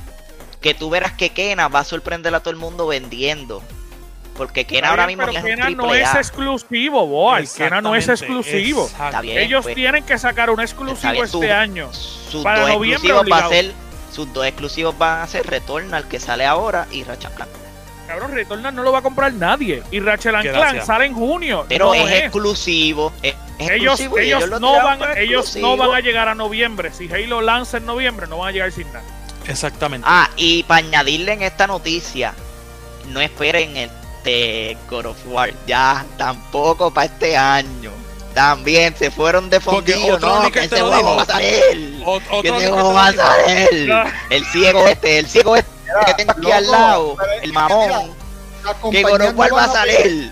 que tú verás que Kena va a sorprender a todo el mundo vendiendo. Porque Kena ahora mismo pero es un Kena no triple es A. exclusivo, boy. Kena no es exclusivo. bien, Ellos pues, tienen que sacar un exclusivo bien, este tú- año. sus para dos noviembre exclusivos va a ser, sus dos exclusivos van a ser Returnal que sale ahora y Ratchet Clank. Cabrón, Returnal no lo va a comprar nadie. Y Ratchet and Gracias. Clank sale en junio. Pero No es es. exclusivo. Es, es Ellos, exclusivo ellos, lo no van, ellos no van a llegar a noviembre. Si Halo lanza en noviembre, no van a llegar sin nada. Exactamente. Ah, y para añadirle en esta noticia, no esperen este God of War. Ya, tampoco para este año. También se fueron de otro no, que ese juego va a salir. O- Que otro ese juego va a salir. Ah. El ciego este, el ciego este que tengo aquí loco, al lado, el mamón. Que of no War va a salir.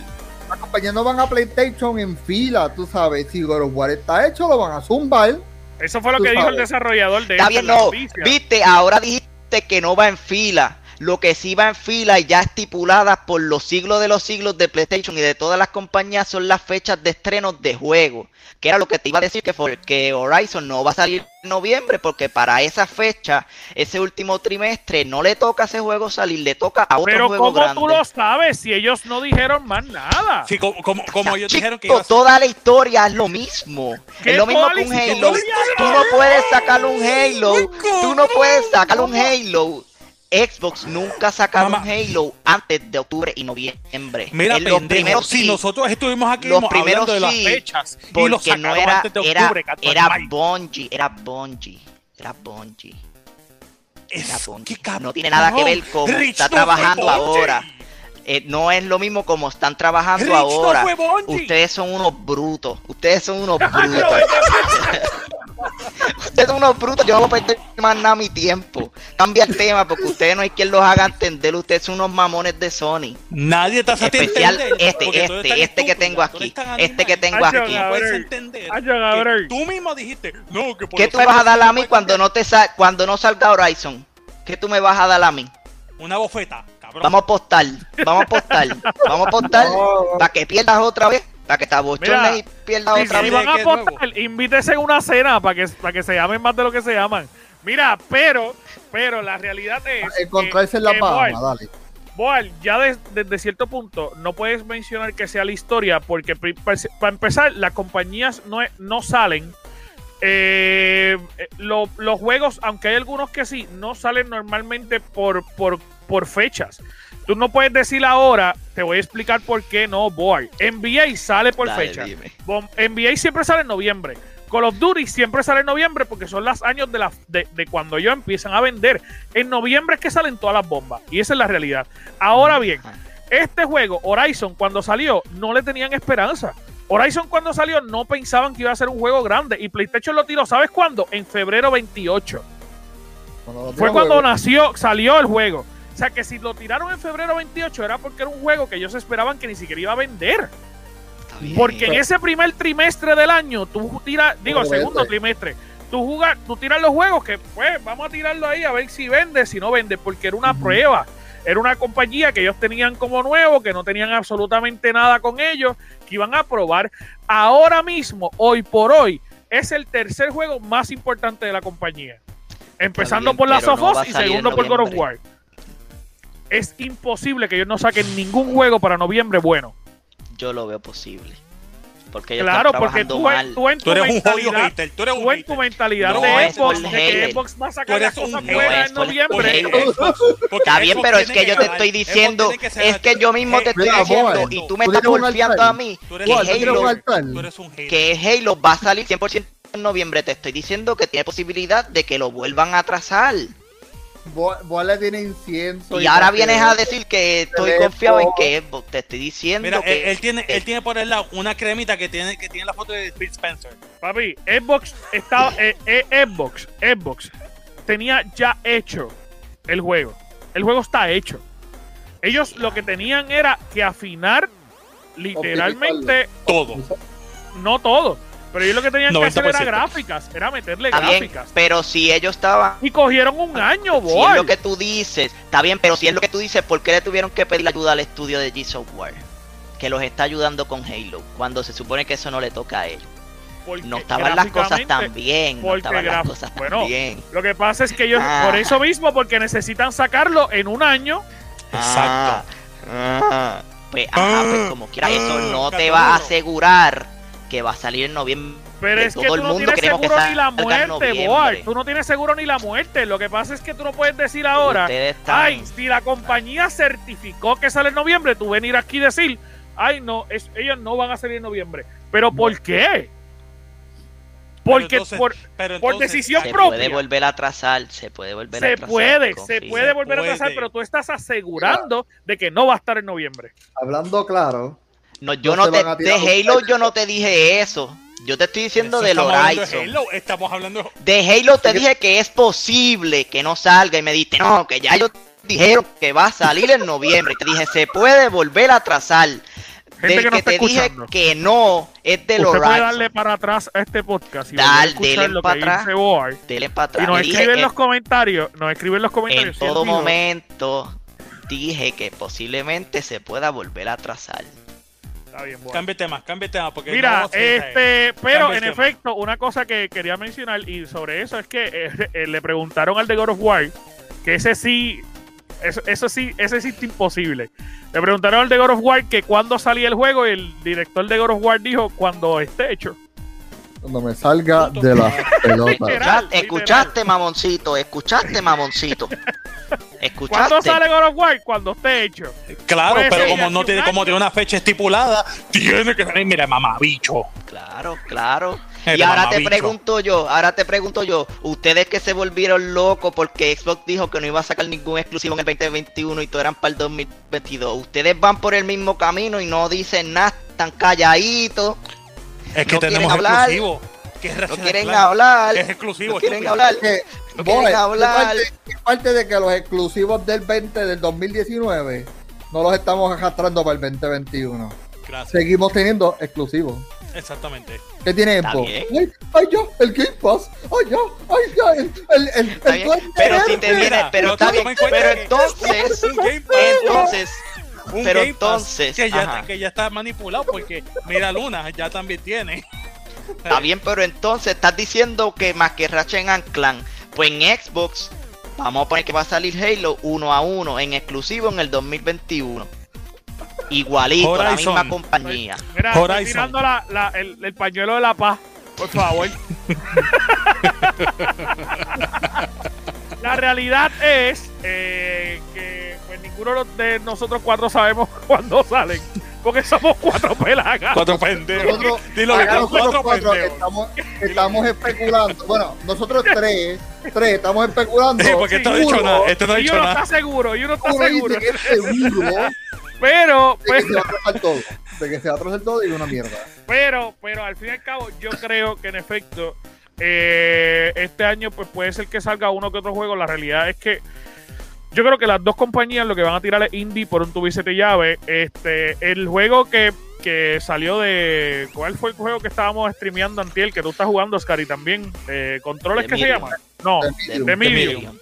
Las compañías no van a PlayStation en fila, tú sabes. Si God of War está hecho, lo van a zumbar. Eso fue lo que dijo el desarrollador de Está bien, no. Viste, ahora dijiste que no va en fila. Lo que sí va en fila y ya estipuladas por los siglos de los siglos de PlayStation y de todas las compañías son las fechas de estrenos de juegos. Que era lo que te iba a decir que, fue, que Horizon no va a salir en noviembre porque para esa fecha, ese último trimestre, no le toca a ese juego salir, le toca a otro Pero juego ¿cómo grande. tú lo sabes si ellos no dijeron más nada? Sí, como, como, como O sea, ellos chico, dijeron que iba a toda la historia es lo mismo. ¿Qué Es lo mismo que un? Halo. Tú no puedes sacar un Halo. Tú no puedes sacar un Halo. Xbox nunca saca un Mamá. Halo antes de octubre y noviembre. Mira, En los pendejo, primeros si sí, nosotros estuvimos aquí Los primeros hablando de las sí, fechas y porque no sacaron era, antes de era, octubre, era ay, Bungie, era Bungie, era Bungie. es- Era Bungie. No tiene nada que ver con Rich está no trabajando ahora. Eh, no es lo mismo como están trabajando Rich ahora. Ustedes son unos brutos. Ustedes son unos brutos. Ustedes son unos brutos. Yo no voy a perder más nada mi tiempo. Cambia el tema porque ustedes no hay quien los haga entender. Ustedes son unos mamones de Sony. Nadie te hace Especial entender, este, este, este que tengo aquí, este que tengo Ay, aquí. tú mismo dijiste no que por ¿Qué tú me vas a dar a mí cuando no te sa- cuando no salga Horizon? ¿Qué tú me vas a dar a mí? una bofeta cabrón Vamos a apostar, vamos a apostar, vamos a apostar No, para que pierdas otra vez, para que abochones Mira, y pierdas Y otra si vez. van a apostar, invítese en una cena para que, para que se llamen más de lo que se llaman. Mira, pero, pero la realidad es. encontrarse en la Boal, dale. Boal, ya des- desde cierto punto no puedes mencionar que sea la historia, porque para empezar, las compañías no, no salen. eh, eh, lo- los juegos, aunque hay algunos que sí, no salen normalmente por, por, por fechas. Tú no puedes decir ahora, te voy a explicar por qué no, Boal. NBA sale por Dale, fecha. dime. NBA siempre sale en noviembre. Call of Duty siempre sale en noviembre porque son los años de, la, de, de cuando ellos empiezan a vender. En noviembre es que salen todas las bombas. Y esa es la realidad. Ahora bien, este juego, Horizon, cuando salió, no le tenían esperanza. Horizon cuando salió no pensaban que iba a ser un juego grande. Y PlayStation lo tiró, ¿sabes cuándo? En febrero 28. Cuando lo Fue cuando juego. nació, salió el juego. O sea que si lo tiraron en febrero 28 era porque era un juego que ellos esperaban que ni siquiera iba a vender. Porque en ese primer trimestre del año, tú tiras, digo, segundo trimestre, tú jugas, tú tiras los juegos que, pues, vamos a tirarlo ahí a ver si vende, si no vende, porque era una prueba. Era una compañía que ellos tenían como nuevo, que no tenían absolutamente nada con ellos, que iban a probar. Ahora mismo, hoy por hoy, es el tercer juego más importante de la compañía. Empezando bien, por pero of no y segundo por God of noviembre. War. Es imposible que ellos no saquen ningún juego para noviembre bueno. Yo lo veo posible. Porque ellos Claro, están porque tú, mal. en- tú en tu tú eres un jodido mentalidad, hater tú eres un tú en tu mentalidad No, de es Xbox, de que. Xbox va a Tú sacar eres las cosas un buenas hater. en noviembre. Está bien, pero es tiene que yo te estoy diciendo, que es que yo mismo te estoy diciendo y tú me estás un altar. a mí que un un un que Halo va a salir 100% en noviembre. Te estoy diciendo que tiene posibilidad de que lo vuelvan a atrasar. Tiene incienso. Y ahora vienes a decir que estoy Teléfono. confiado en que Xbox. Te estoy diciendo Mira, él, que él tiene, él tiene por el lado una cremita que tiene, que tiene la foto de Phil Spencer. Papi, Xbox estaba, eh, eh, Xbox, Xbox tenía ya hecho el juego. El juego está hecho. Ellos lo que tenían era que afinar literalmente, Todo. no todo, pero ellos lo que tenían que hacer era 90%. gráficas, era meterle está bien, gráficas. pero si ellos estaban Y cogieron un año, Si es boy. lo que tú dices, está bien, pero si es lo que tú dices, ¿por qué le tuvieron que pedir ayuda al estudio de G-Software? Que los está ayudando con Halo, cuando se supone que eso no le toca a ellos. Porque No estaban las cosas tan bien, no porque estaban las cosas tan bueno, bien. Lo que pasa es que ellos, Ah. por eso mismo, porque necesitan sacarlo en un año, Exacto. Ah, ah. Pues, ajá, pues como quiera, eso Ah, no te va a asegurar que va a salir en noviembre Pero es que todo tú el no mundo tienes que seguro ni la muerte, boy. Tú no tienes seguro ni la muerte. Lo que pasa es que tú no puedes decir ahora, ay, si la compañía certificó que sale en noviembre, tú venir aquí y decir, ay, no, es- ellos no van a salir en noviembre. ¿Pero por qué? Porque entonces- por, Pero por entonces, decisión se propia. puede volver a atrasar, se puede volver a se atrasar. puede, se puede volver a atrasar, pero tú estás asegurando de que no va a estar en noviembre. Hablando claro, No, yo No te, de Halo yo no te dije eso. Yo te estoy diciendo del hablando de Horizon. Halo, estamos hablando de De Halo te dije que es posible que no salga y me dijiste, no, que ya ellos dijeron que va a salir en noviembre. Y te dije, se puede volver a atrasar. Gente Del que no que está te dije escuchando. que no, es del Usted puede Horizon. darle para atrás a este podcast y dele lo pa' que atrás. Dele para Y atrás. nos Y dije escribe en que los comentarios, nos escribe en los en comentarios. él todo momento dije que posiblemente se pueda volver a atrasar. Está bien, Boar. Cambia tema, cambia tema. Porque Mira, este, pero en tema. efecto, una cosa que quería mencionar y sobre eso es que eh, eh, le preguntaron al de God of War que ese sí, eso, eso sí, ese sí está imposible. Le preguntaron al de God of War que cuándo salía el juego y el director de God of War dijo cuando esté hecho. Cuando me salga de la pelota. Literal. Escuchaste, escuchaste, mamoncito, escuchaste, mamoncito. ¿Cuándo Escuchaste. sale God of War? Cuando esté hecho. Claro, pero como no tiene, como tiene una fecha estipulada, tiene que salir, mira, mamabicho. Claro, claro. El Y ahora te pregunto yo, ahora te pregunto yo, ustedes que se volvieron locos porque Xbox dijo que no iba a sacar ningún exclusivo en el 2021 y todo eran para el 2022, ustedes van por el mismo camino y no dicen nada, están calladitos, Es que No tenemos quieren hablar. exclusivo. Que es no quieren hablar, Es exclusivo. no quieren hablar. Que, No quieren hablar. es parte de que los exclusivos del 20 del 2019 no los estamos arrastrando para el 2021. Gracias. Seguimos teniendo exclusivos. Exactamente. ¿Qué tiene. Ay, ay, ya, el Game Pass. Ay, ya, ay, ya, el, el, el, pero si te viene, pero está bien, pero entonces, entonces, Un pero Game Pass entonces, que ya, está, que ya está manipulado porque mira Luna ya también tiene. Está bien, pero entonces estás diciendo que más que Ratchet and Clank, pues en Xbox vamos a poner que va a salir Halo uno a uno en exclusivo en el 2021. Igualito, la Horizon. misma compañía. Mira, estoy tirando la- la- el, el pañuelo de la paz, por favor. la realidad es eh, ninguno de de nosotros cuatro sabemos cuándo salen, porque somos cuatro pelagas. Cuatro pendejos. Nosotros, Dilo que cuatro cuatro pendejos. estamos, estamos especulando. Bueno, nosotros tres, tres estamos especulando. Sí, porque esto no ha dicho nada. Este no ha y dicho uno nada. está seguro, y uno está Uno seguro. dice que es seguro Pero, de pues, que se va a todo. De que se va a todo y una mierda. pero, pero al fin y al cabo, yo creo que en efecto, eh, este año pues puede ser que salga uno que otro juego. La realidad es que yo creo que las dos compañías lo que van a tirar es indie por un siete llaves. Este, el juego que, que salió de. ¿Cuál fue el juego que estábamos streameando antiel? Que tú estás jugando, Oscar, y también. Eh, ¿Controles que se llama? No, The Medium. Medium.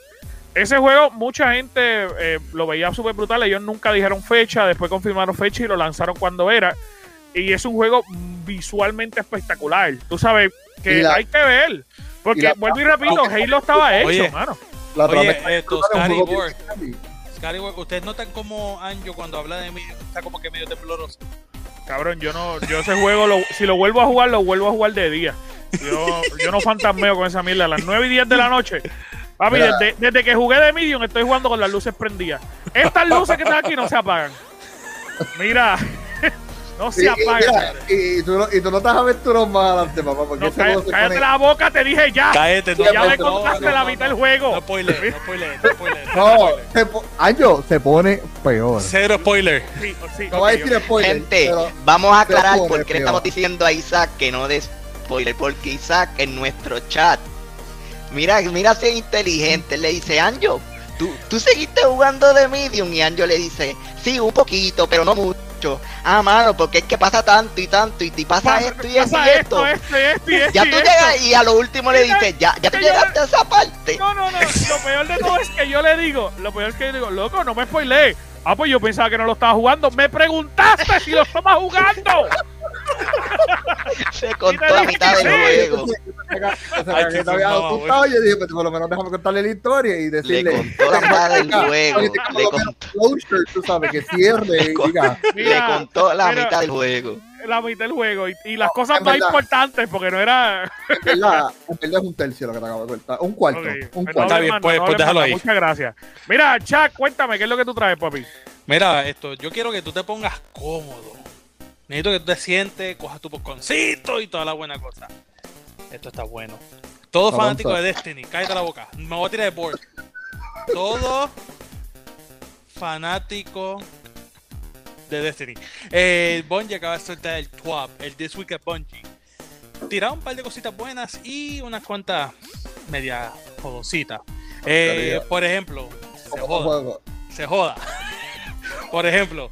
Ese juego, mucha gente eh, lo veía súper brutal. Ellos nunca dijeron fecha, después confirmaron fecha y lo lanzaron cuando era. Y es un juego visualmente espectacular. Tú sabes que la- hay que ver. Porque, y la- vuelvo y repito, Halo estaba hecho, Oye, mano. La Oye, esto, Scary grande. Skyward, ¿ustedes notan como Anjo cuando habla de mí está como que medio tembloroso? Cabrón, yo no, yo ese juego, lo- si lo vuelvo a jugar, lo vuelvo a jugar de día. Yo, yo no fantasmeo con esa mierda. A las 9 y 10 de la noche. Papi, desde que jugué de Medium estoy jugando con las luces prendidas. Estas luces que están aquí no se apagan. Mira, no se madre. y, y tú no, y tú no estás aventuras más adelante, papá, porque No, se cállate la boca, te dije ya. Cállate, no, ya me contaste no, la mitad no. del juego. No spoiler, no spoiler, no spoiler. No, se po- Año, se pone peor. Cero spoiler. Sí, sí, No voy a decir spoiler, Gente, vamos a aclarar por qué le estamos diciendo a Isaac que no des spoiler, porque Isaac en nuestro chat, mira, mira si es inteligente, le dice, Anjo, ¿tú, tú seguiste jugando de Medium y Anjo le dice, sí, un poquito, pero no mucho. Ah, mano, porque es que pasa tanto y tanto y, y pasa Pasa- esto y esto pasa esto. esto, esto y esto Ya tú llegas y a lo último le dices, ya, ya tú llegaste a esa parte. No, no, no. Lo peor de todo es que yo le digo, lo peor es que yo digo, loco, no me spoilees. Ah, pues yo pensaba que no lo estaba jugando. Me preguntaste si lo estaba jugando. Se contó la mitad del juego. Ay, que que te había asustado, yo dije, pues por lo menos déjame contarle la historia y decirle. Le contó la mitad del juego. Le contó, closure, tú sabes, que cierre y diga. le contó la mitad del juego. la mitad del juego y, y las No, cosas más verdad. importantes porque no era. En verdad, en verdad es un tercio lo que te acabo de cortar. Un cuarto. Un. Está bien, pues- no pues déjalo ahí. Muchas gracias. Mira, Chuck, cuéntame, ¿qué es lo que tú traes, papi? Mira, esto, yo quiero que tú te pongas cómodo. Necesito que tú te sientes, cojas tu popcorncito y toda la buena cosa. Esto está bueno. Todo Avanza. fanático de Destiny, cállate la boca. Me voy a tirar de board. Todo fanático de Destiny. Eh, Bungie acaba de soltar el TWAP, el This Week at Bungie. Tiraron un par de cositas buenas y unas cuantas media jodositas. Eh, por ejemplo, se joda se joda. Por ejemplo,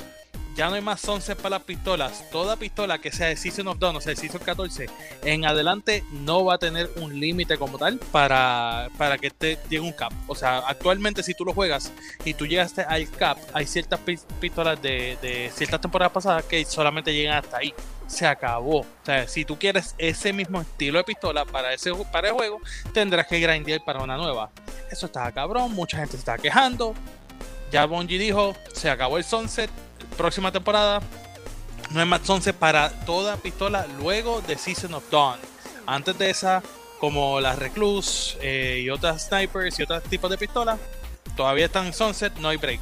ya no hay más sunset para las pistolas. Toda pistola que sea de Season of Dawn, o sea, de Season 14, en adelante no va a tener un límite como tal para, para que te llegue un cap. O sea, actualmente si tú lo juegas y tú llegaste al cap, hay ciertas pis- pistolas de, de ciertas temporadas pasadas que solamente llegan hasta ahí. Se acabó. O sea, si tú quieres ese mismo estilo de pistola para ese para el juego, tendrás que grindear para una nueva. Eso está cabrón, mucha gente se está quejando. Ya Bungie dijo, se acabó el Sunset, próxima temporada. No hay más Sunset para toda pistola luego de Season of Dawn. Antes de esa, como las Recluse eh, y otras snipers y otros tipos de pistolas, todavía están en Sunset, no hay break.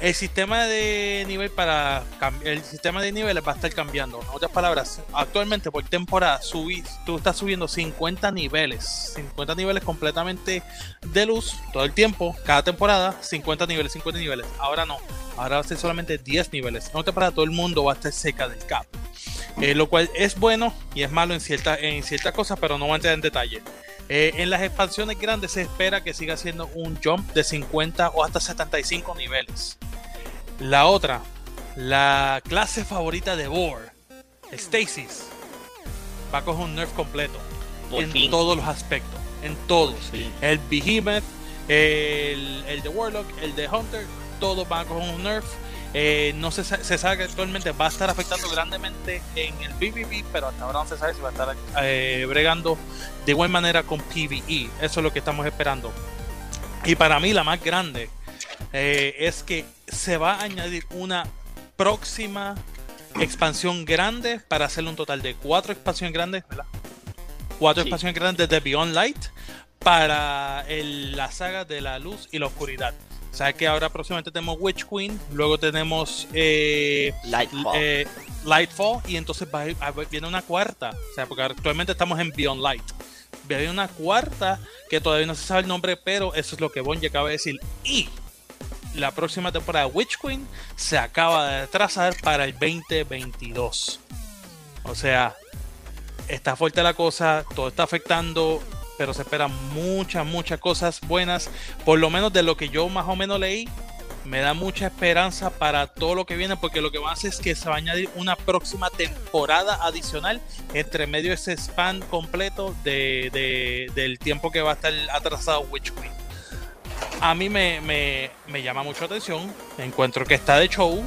El sistema de nivel para el sistema de niveles va a estar cambiando. En otras palabras, actualmente por temporada subí, tú estás subiendo 50 niveles, 50 niveles completamente de luz todo el tiempo, cada temporada 50 niveles, 50 niveles. Ahora no, ahora va a ser solamente 10 niveles. En otra temporada todo el mundo va a estar cerca del cap. Eh, lo cual es bueno y es malo en ciertas en ciertas cosas, pero no voy a entrar en detalle. Eh, en las expansiones grandes se espera que siga siendo un jump de 50 o hasta 75 niveles. La otra, la clase favorita de War, Stasis, va a coger un nerf completo Por en fin. todos los aspectos, en todos. El Behemoth, el, el de Warlock, el de Hunter, todos van a coger un nerf. Eh, no se, sa- se sabe que actualmente va a estar afectando grandemente en el PvP, pero hasta ahora no se sabe si va a estar eh, bregando de igual manera con PvE. Eso es lo que estamos esperando. Y para mí la más grande eh, es que se va a añadir una próxima expansión grande para hacer un total de cuatro expansiones grandes, ¿verdad? Cuatro Sí. expansiones grandes de Beyond Light para el- la saga de la luz y la oscuridad. O sea que ahora próximamente tenemos Witch Queen, luego tenemos eh, Lightfall. eh, Lightfall y entonces va a ir- a- viene una cuarta. O sea, porque actualmente estamos en Beyond Light. Viene una cuarta que todavía no se sabe el nombre, pero eso es lo que Bonji acaba de decir. Y la próxima temporada de Witch Queen se acaba de trazar para el 2022. O sea, está fuerte la cosa, todo está afectando, pero se esperan muchas, muchas cosas buenas. Por lo menos de lo que yo más o menos leí, me da mucha esperanza para todo lo que viene, porque lo que va a hacer es que se va a añadir una próxima temporada adicional entre medio de ese span completo de, de- del tiempo que va a estar atrasado Witch Queen. A mí me, me- me llama mucho la atención, encuentro que está de show,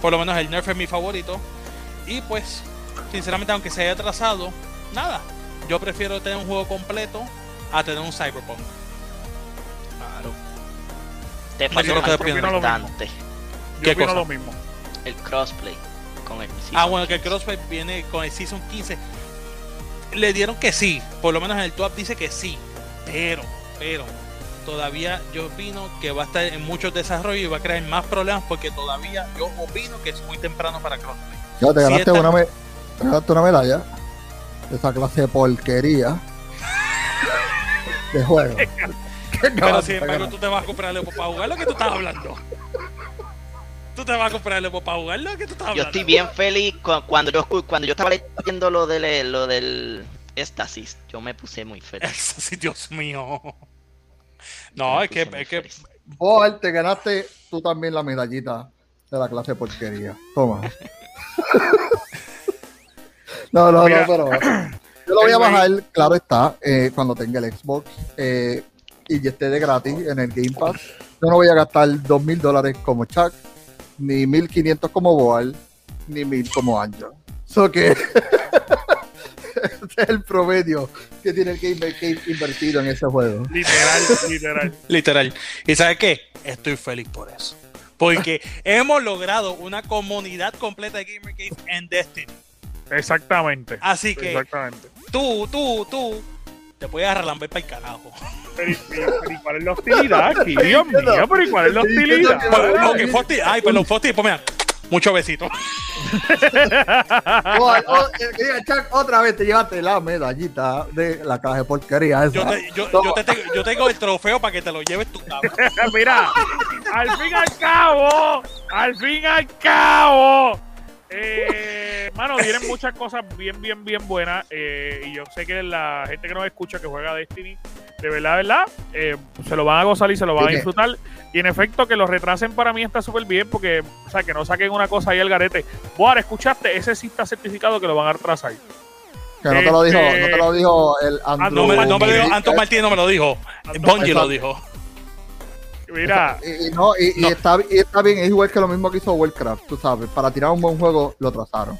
por lo menos el Nerf es mi favorito, y pues, sinceramente, aunque se haya atrasado, nada, yo prefiero tener un juego completo a tener un Cyberpunk. Claro. Te No, falta mismo. importante. Yo ¿Qué opino cosa? lo mismo. El crossplay con el Ah, Season bueno, que el 15. Crossfire viene con el Season 15. Le dieron que sí, por lo menos en el top dice que sí, pero, pero, todavía yo opino que va a estar en muchos desarrollos y va a crear más problemas porque todavía yo opino que es muy temprano para Crossplay. Ya te ganaste, está- una, me- te ganaste una medalla de esa clase de porquería de juego. ¿Qué Pero sin embargo, tú te vas a comprar el Evo para jugar lo que tú estás hablando. Tú te vas a comprar el Evo para jugar lo que tú estás Yo hablando. estoy bien feliz cu- cuando yo, cuando yo estaba leyendo lo del, lo del éxtasis. Yo me puse muy feliz. Sí, Dios mío. No, Me es que, es que. Vos, te ganaste tú también la medallita de la clase de porquería. Toma. no, no, Mira. no, pero yo lo voy a bajar, claro está, eh, cuando tenga el Xbox eh, y ya esté de gratis en el Game Pass. Yo no voy a gastar dos mil dólares como Chuck, ni 1500 como Boal, ni mil como Angel. So que este es el promedio que tiene el Gamer Cave invertido en ese juego. Literal, literal. Literal. ¿Y sabes qué? Estoy feliz por eso. Porque hemos logrado una comunidad completa de Gamer Cave en Destiny. Exactamente. Así que Exactamente. tú, tú, tú, te puedes arrelamber para el carajo. Pero, ¿y- pero, ¿y cuál es la hostilidad aquí? Dios mío, pero ¿y cuál es la hostilidad? Pa- ok, Fosti, ay, perdón, Fosti, pues mira, mucho besito. Eh, Chuck, otra vez te llevaste la medallita de la caja de porquería esa. Yo, te- yo, yo te tengo, yo tengo el trofeo para que te lo lleves tú. Mira, al fin y al cabo, al fin y al cabo. Eh, mano, vienen muchas cosas bien, bien, bien buenas. eh, y yo sé que la gente que nos escucha que juega Destiny, de verdad, de verdad, eh, se lo van a gozar y se lo van a disfrutar. Y en efecto, que lo retrasen para mí está súper bien porque, o sea, que no saquen una cosa ahí al garete. Boar, escuchaste, ese sí está certificado que lo van a retrasar. Que no te lo dijo, Este- no te lo dijo el Andrew. No me, no me lo dijo, Martínez. Anton Martínez no me lo dijo. Bungie lo dijo. Mira, Y, y no, y, y No. está, y está bien, es igual que lo mismo que hizo Warcraft, tú sabes. Para tirar un buen juego lo trazaron.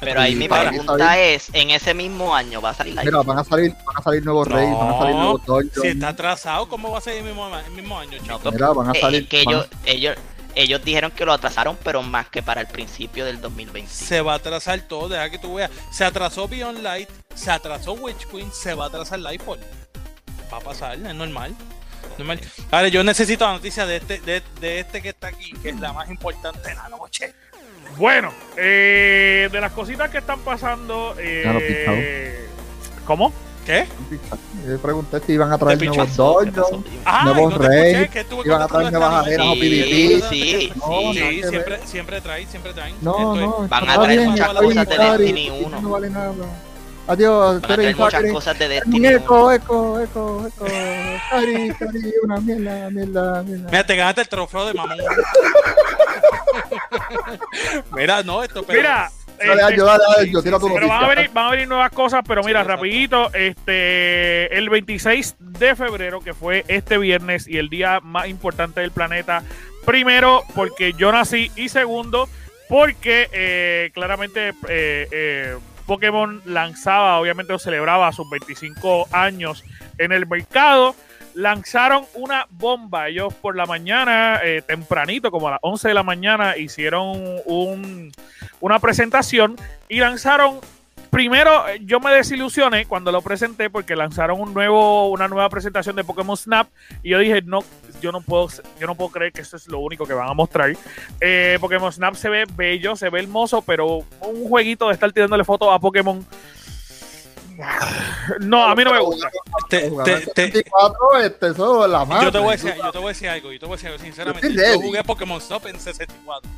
Pero ahí Y mi pregunta es, en ese mismo año va a salir la Mira, van a salir, van a salir nuevos No. reyes, van a salir nuevos dungeons. Si está atrasado, ¿cómo va a ser el mismo, el mismo año, No, chico? Mira, van a eh, salir- que van a- ellos, ellos, ellos dijeron que lo atrasaron, pero más que para el principio del 2020. Se va a atrasar todo, deja que tú veas. Se atrasó Beyond Light, se atrasó Witch Queen, se va a atrasar Lightfall. Va a pasar, es normal. Normal. Ahora, yo necesito la noticia de este, de, de este que está aquí, que es la más importante de la noche. Bueno, eh, de las cositas que están pasando. eh, Ya lo picado. ¿Cómo? ¿Qué? Yo pregunté si iban a traer nuevos Pasó, ¿qué pasó, dungeons. Ah, Nuevos no te escuché, reyes, iban a traer nuevas arenas o. PvP. Sí, siempre, siempre traen, siempre traen. No, Esto es- no, Van a traer muchas cosas de Destiny eso 1. No vale nada. Adiós, Van tú a traer muchas cosas de Un Destiny. eco, eco, eco, eco. Cari, Cari, una mierda, mierda, mierda. Mira, te ganaste el trofeo de mamón. Mira, no, esto, pero. Mira. Dale, este, tira tu pero van a, venir, van a venir nuevas cosas, pero mira, Sí, rapidito, este, el 26 de febrero, que fue este viernes y el día más importante del planeta, primero porque yo nací y segundo porque eh, claramente eh, eh, Pokémon lanzaba, obviamente celebraba sus 25 años en el mercado. Lanzaron una bomba. Ellos por la mañana, eh, tempranito, como a las 11 de la mañana, hicieron un, una presentación y lanzaron. Primero, eh, yo me desilusioné cuando lo presenté porque lanzaron un nuevo, una nueva presentación de Pokémon Snap y yo dije, no, yo no puedo, yo no puedo creer que eso es lo único que van a mostrar. Eh, Pokémon Snap se ve bello, se ve hermoso, pero un jueguito de estar tirándole fotos a Pokémon. No, a mí no me gusta. te- te- te- 64, este, eso es la madre. yo, te voy a decir, yo te voy a decir algo, yo te voy a decir algo, sinceramente. Yo jugué Pokémon Stop en 64.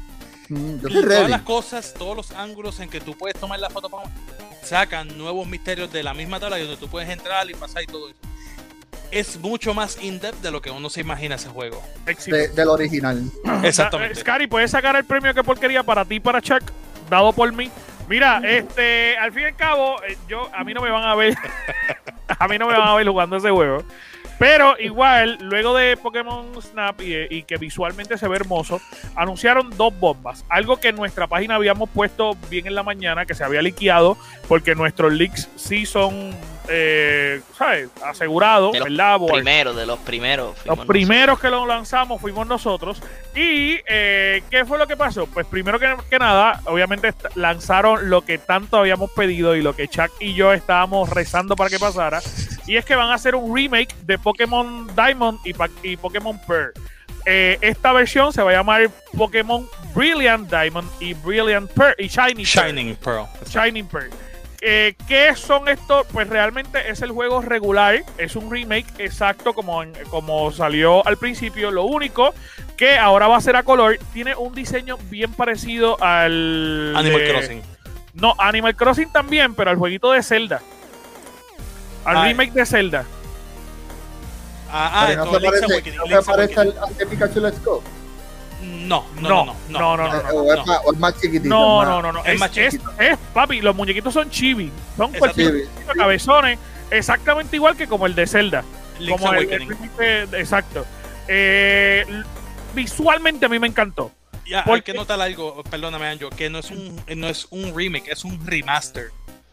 Mm, Yo Y estoy todas ready. las cosas, todos los ángulos en que tú puedes tomar la foto, sacan nuevos misterios de la misma tabla y donde tú puedes entrar y pasar y todo eso. Es mucho más in-depth de lo que uno se imagina ese juego. De- del original. Exactamente. Scary, ¿puedes sacar el premio que porquería para ti y para Chuck? Dado por mí. Mira, este, al fin y al cabo, eh, yo, a mí no me van a ver, a mí no me van a ver jugando ese juego. Pero igual, luego de Pokémon Snap y, y que visualmente se ve hermoso, anunciaron dos bombas. Algo que en nuestra página habíamos puesto bien en la mañana, que se había liqueado, porque nuestros leaks sí son, eh, ¿sabes? Asegurados, De los ¿verdad? Board? Primero, de los primeros. Los primeros que lo lanzamos fuimos nosotros. ¿Y eh, qué fue lo que pasó? Pues primero que, que nada, obviamente lanzaron lo que tanto habíamos pedido y lo que Chuck y yo estábamos rezando para que pasara. Y es que van a hacer un remake de Pokémon Diamond y, Pokémon Pearl. Eh, esta versión se va a llamar Pokémon Brilliant Diamond y Brilliant Pearl y Shiny Pearl. Shining Pearl. Shining Pearl. Eh, ¿Qué son estos? Pues realmente es el juego regular, es un remake exacto como, en- como salió al principio. Lo único que ahora va a ser a color, tiene un diseño bien parecido al. Animal de- Crossing. No, Animal Crossing también, pero al jueguito de Zelda. Al Ah, remake de Zelda. Ah, ah, no se parece, Awakening, no se parece al, al de Pikachu Let's Go. No, no, No, no, no, no, Eh, no, o, es más, o es más chiquitito. No, más- no, no, no. es Es, más es- chiquito. es, papi, los muñequitos son chibi. Son cualquier cabezones. Exactamente igual que como el de Zelda. Link's como el, el exacto. Eh, visualmente a mí me encantó. Ya, hay porque- que notar algo, perdóname, Anjo, que no es un, no es un remake, es un remaster.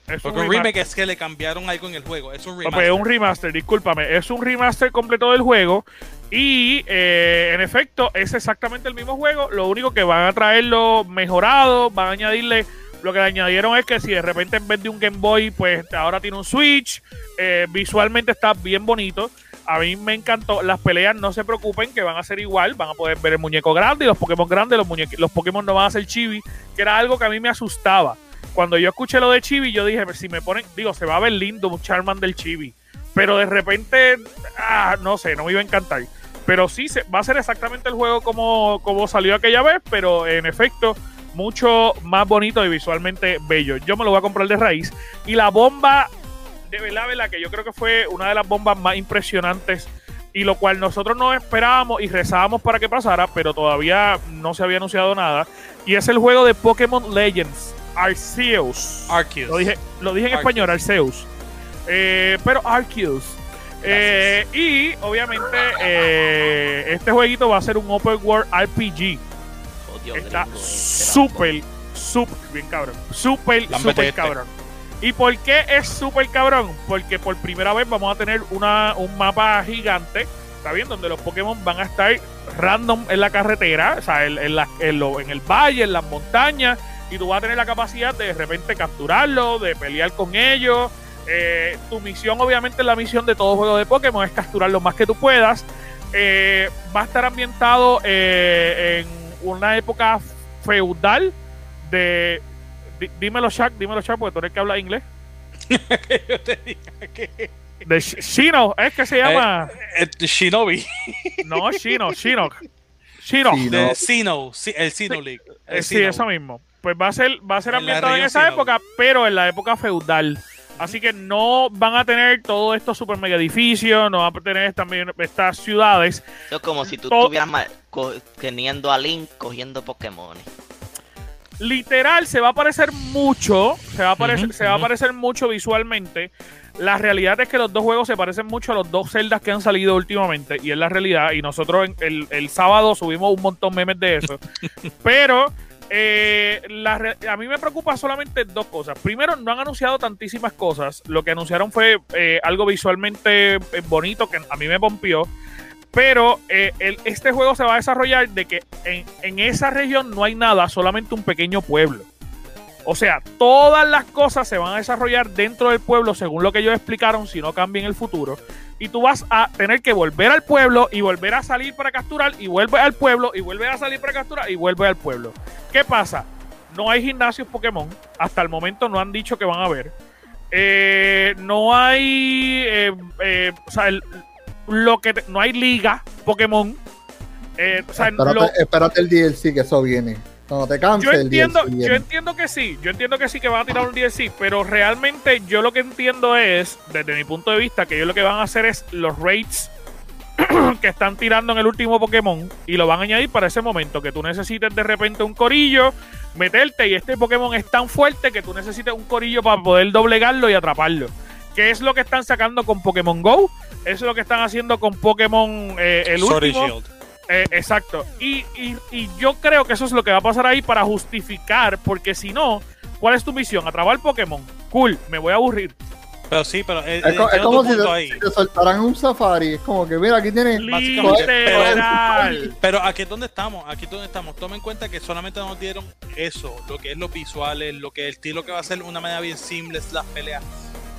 Es Porque un remaster. remake es que le cambiaron algo en el juego. Es un No, pues es un remaster, discúlpame. Es un remaster completo del juego. Y eh, en efecto, es exactamente el mismo juego. Lo único que van a traerlo mejorado, van a añadirle. Lo que le añadieron es que si de repente en vez de un Game Boy, pues ahora tiene un Switch. eh, visualmente está bien bonito. A mí me encantó. Las peleas no se preocupen, que van a ser igual. Van a poder ver el muñeco grande y los Pokémon grandes. Los, los Pokémon no van a ser chibi, que era algo que a mí me asustaba. Cuando yo escuché lo de chibi, yo dije, si me ponen, digo, se va a ver lindo un Charmander chibi. Pero de repente, ah, no sé, no me iba a encantar. Pero sí, se, va a ser exactamente el juego como, como salió aquella vez, pero en efecto, mucho más bonito y visualmente bello. Yo me lo voy a comprar de raíz. Y la bomba de verdad, que yo creo que fue una de las bombas más impresionantes y lo cual nosotros no esperábamos y rezábamos para que pasara, pero todavía no se había anunciado nada. Y es el juego de Pokémon Legends, Arceus. Arceus. Lo dije, lo dije en Arceus. español, Arceus. Eh, pero Arceus. Eh, y obviamente eh, este jueguito va a ser un Open World RPG. Oh, Dios Está súper, súper, bien cabrón. Súper, súper este. cabrón. ¿Y por qué es súper cabrón? Porque por primera vez vamos a tener una, un mapa gigante, ¿está bien? Donde los Pokémon van a estar random en la carretera, o sea, en, en la- en lo- en el valle, en las montañas, y tú vas a tener la capacidad de de repente capturarlos, de pelear con ellos. Eh, tu misión, obviamente, la misión de todo juego de Pokémon es capturar lo más que tú puedas. Eh, va a estar ambientado eh, en una época feudal de... di- dímelo, Shaq, dímelo, Shaq, porque tú eres que habla inglés. Yo te dije que- De Sh- Shino, es que se llama... Eh, Shinobi. No, Shino, Shino. Shino. Sí, De no. Sino. El Sino League. El sí, Sino. eso mismo. Pues va a ser, va a ser En ambientado en esa época, pero en la época feudal. Así que no van a tener todos estos super mega edificios, no van a tener también estas ciudades. Eso es como si tú Todo- estuvieras teniendo a Link cogiendo Pokémon. Literal, se va a parecer mucho, se va a parecer, se va a parecer mucho visualmente. La realidad es que los dos juegos se parecen mucho a los dos celdas que han salido últimamente, y es la realidad. Y nosotros en- el, el sábado subimos un montón de memes de eso. Pero eh, a mí me preocupa solamente dos cosas. Primero, no han anunciado tantísimas cosas. Lo que anunciaron fue eh, algo visualmente eh, bonito que a mí me pompió. Pero este juego se va a desarrollar de que en esa región no hay nada, solamente un pequeño pueblo. O sea, todas las cosas se van a desarrollar dentro del pueblo según lo que ellos explicaron, si no cambia en el futuro. Y tú vas a tener que volver al pueblo y volver a salir para capturar y vuelve al pueblo y vuelve a salir para capturar y vuelve al pueblo. ¿Qué pasa? No hay gimnasios Pokémon. Hasta el momento no han dicho que van a haber. Eh, no hay. eh, eh, o sea, el- lo que te- no hay liga Pokémon. Eh, o sea, Espérate, lo- espérate el DLC que eso viene. Cuando te canses, yo el entiendo, DLC yo entiendo que sí, yo entiendo que sí que van a tirar un DLC, pero realmente yo lo que entiendo es, desde mi punto de vista, que ellos lo que van a hacer es los raids que están tirando en el último Pokémon y lo van a añadir para ese momento, que tú necesites de repente un corillo, meterte y este Pokémon es tan fuerte que tú necesites un corillo para poder doblegarlo y atraparlo. Que es lo que están sacando con Pokémon Go, eso es lo que están haciendo con Pokémon eh, el and último. Shield. Eh, exacto. Y, y- y yo creo que eso es lo que va a pasar ahí para justificar, porque si no, ¿cuál es tu misión? Atrapar Pokémon. Cool, me voy a aburrir. Pero sí, pero eh, Es, como si te, ahí. si te soltaran un safari. Es como que, mira, aquí tienes. Básicamente, Literal. Pero aquí es donde estamos, aquí es donde estamos. Toma en cuenta que solamente nos dieron eso, lo que es los visuales, lo que es el estilo que va a ser una manera bien simple, las peleas.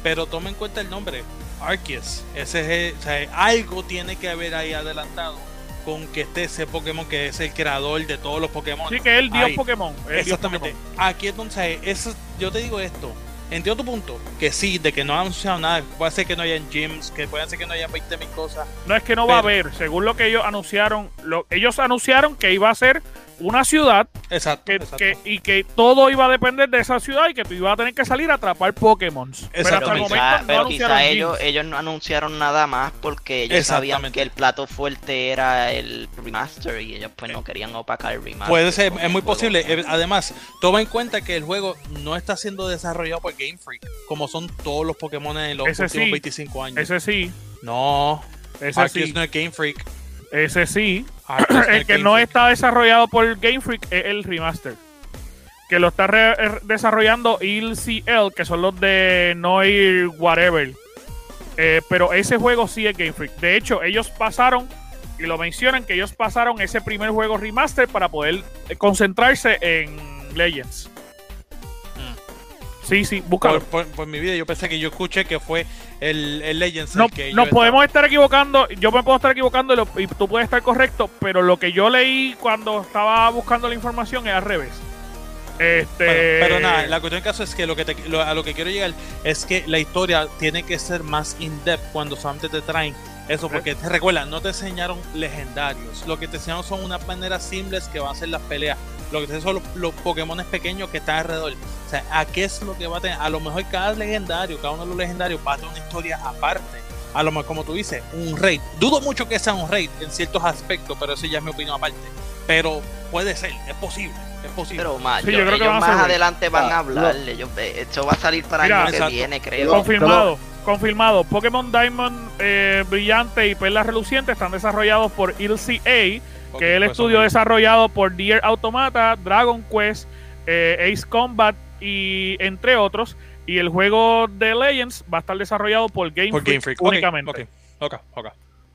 Pero toma en cuenta el nombre, Arceus. Ese es el- o sea, algo tiene que haber ahí adelantado con que esté ese Pokémon que es el creador de todos los Pokémon. Sí, que es el dios Ahí. Pokémon. el dios Exactamente. Pokémon. Aquí es donde se- eso, yo te digo esto. Entiendo tu punto, que sí, de que no han anunciado nada, puede ser que no hayan gyms, que puede ser que no hayan 20 mil cosas. No es que no va a haber, según lo que ellos anunciaron, lo- ellos anunciaron que iba a ser una ciudad Exacto. que, exacto. que- y que todo iba a depender de esa ciudad y que tú ibas a tener que salir a atrapar Pokémon. Pero hasta el momento no pero quizá ellos, ellos no anunciaron nada más porque ellos sabían que el plato fuerte era el remaster y ellos pues no querían opacar el remaster. Puede ser, es muy posible. Eh, Además, toma en cuenta que el juego no está siendo desarrollado por Game Freak, como son todos los Pokémon en los Ese últimos sí. 25 años. Ese sí, No, ese Arceus sí, no es Game Freak. Ese sí. Arceus el que Game no Freak. está desarrollado por Game Freak es el remaster. que lo está er- desarrollando ILCL, que son los de Noir Whatever. Eh, pero ese juego sí es Game Freak. De hecho, ellos pasaron, y lo mencionan, que ellos pasaron ese primer juego remaster para poder eh, concentrarse en Legends. Sí, sí, búscalo. Por, por- por mi vida, yo pensé que yo escuché que fue el, el Legends No, el que nos podemos estar equivocando, yo me puedo estar equivocando y, lo- y tú puedes estar correcto, pero lo que yo leí cuando estaba buscando la información es al revés. Este, pero nada, la cuestión del caso es que, lo que te- lo- a lo que quiero llegar es que la historia tiene que ser más in-depth cuando solamente te traen eso, porque te recuerda, no te enseñaron legendarios, lo que te enseñaron son unas maneras simples que van a ser las peleas, lo que te son los, los Pokémon pequeños que están alrededor. O sea, ¿a qué es lo que va a tener? A lo mejor cada legendario, cada uno de los legendarios va a tener una historia aparte. A lo mejor, como tú dices, un raid. Dudo mucho que sea un raid en ciertos aspectos, pero eso ya es mi opinión aparte. Pero puede ser, es posible, es posible. Pero más, Sí, yo- yo creo que ellos a más adelante van Ah, a hablar. ellos- eh, esto va a salir para el año que exacto. viene, creo. confirmado, confirmado. Pokémon Diamond eh, Brillante y Perla Reluciente están desarrollados por ILCA, que es el pues, estudio desarrollado por Deer Automata, Dragon Quest, eh, Ace Combat y entre otros. Y el juego de Legends va a estar desarrollado por Game, Por Freak, Game Freak. Únicamente. Ok, ok, ok.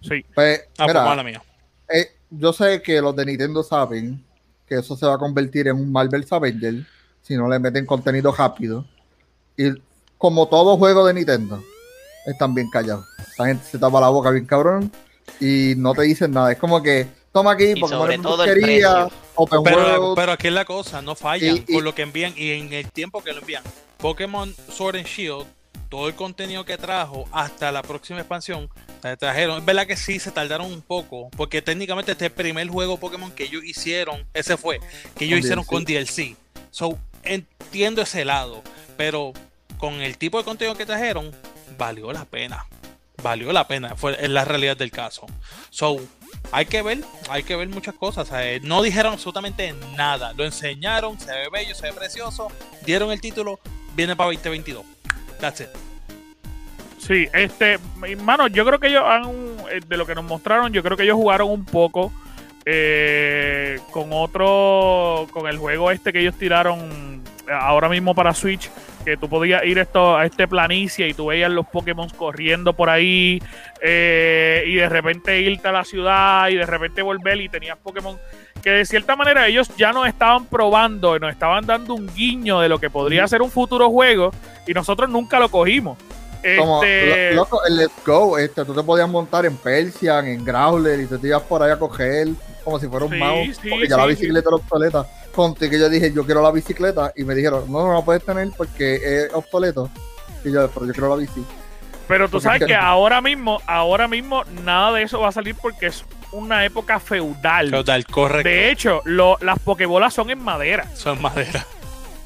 Sí. Pues, Ah, mira, pues mala mía. eh, yo sé que los de Nintendo saben que eso se va a convertir en un Marvel's Avenger si no le meten contenido rápido. Y como todo juego de Nintendo, están bien callados. La gente se tapa la boca bien cabrón y no te dicen nada. Es como que toma aquí Y porque sobre todo precio. Open Pero, World. pero aquí es la cosa, no fallan Y- y- con lo que envían y en el tiempo que lo envían. Pokémon Sword and Shield, todo el contenido que trajo hasta la próxima expansión, trajeron. Es verdad que sí se tardaron un poco, porque técnicamente este es el primer juego Pokémon que ellos hicieron, ese fue, que ellos Con hicieron DLC. con DLC. So, entiendo ese lado, pero con el tipo de contenido que trajeron, valió la pena. Valió la pena, fue es la realidad del caso. So, hay que ver, hay que ver muchas cosas. eh, no dijeron absolutamente nada. Lo enseñaron, se ve bello, se ve precioso. Dieron el título, viene para 2022. That's it. Sí, este, mano, yo creo que ellos han, eh, de lo que nos mostraron, yo creo que ellos jugaron un poco eh, con otro, con el juego este que ellos tiraron ahora mismo para Switch, que tú podías ir esto, a este planicie y tú veías los Pokémon corriendo por ahí eh, y de repente irte a la ciudad y de repente volver y tenías Pokémon que de cierta manera ellos ya nos estaban probando, nos estaban dando un guiño de lo que podría ser un futuro juego y nosotros nunca lo cogimos. Como, Este, loco, el Let's Go, este, tú te podías montar en Persian, en Growler, y te ibas por ahí a coger como si fuera un Sí, mouse, sí, porque ya la bicicleta era obsoleta. Conté que yo dije, yo quiero la bicicleta, y me dijeron, no, no la puedes tener porque es obsoleto. Y yo, pero yo quiero la bici. Pero tú Porque- sabes que ahora mismo, ahora mismo nada de eso va a salir porque es una época feudal. Total, correcto. De hecho, lo- las pokebolas son en madera, Son madera.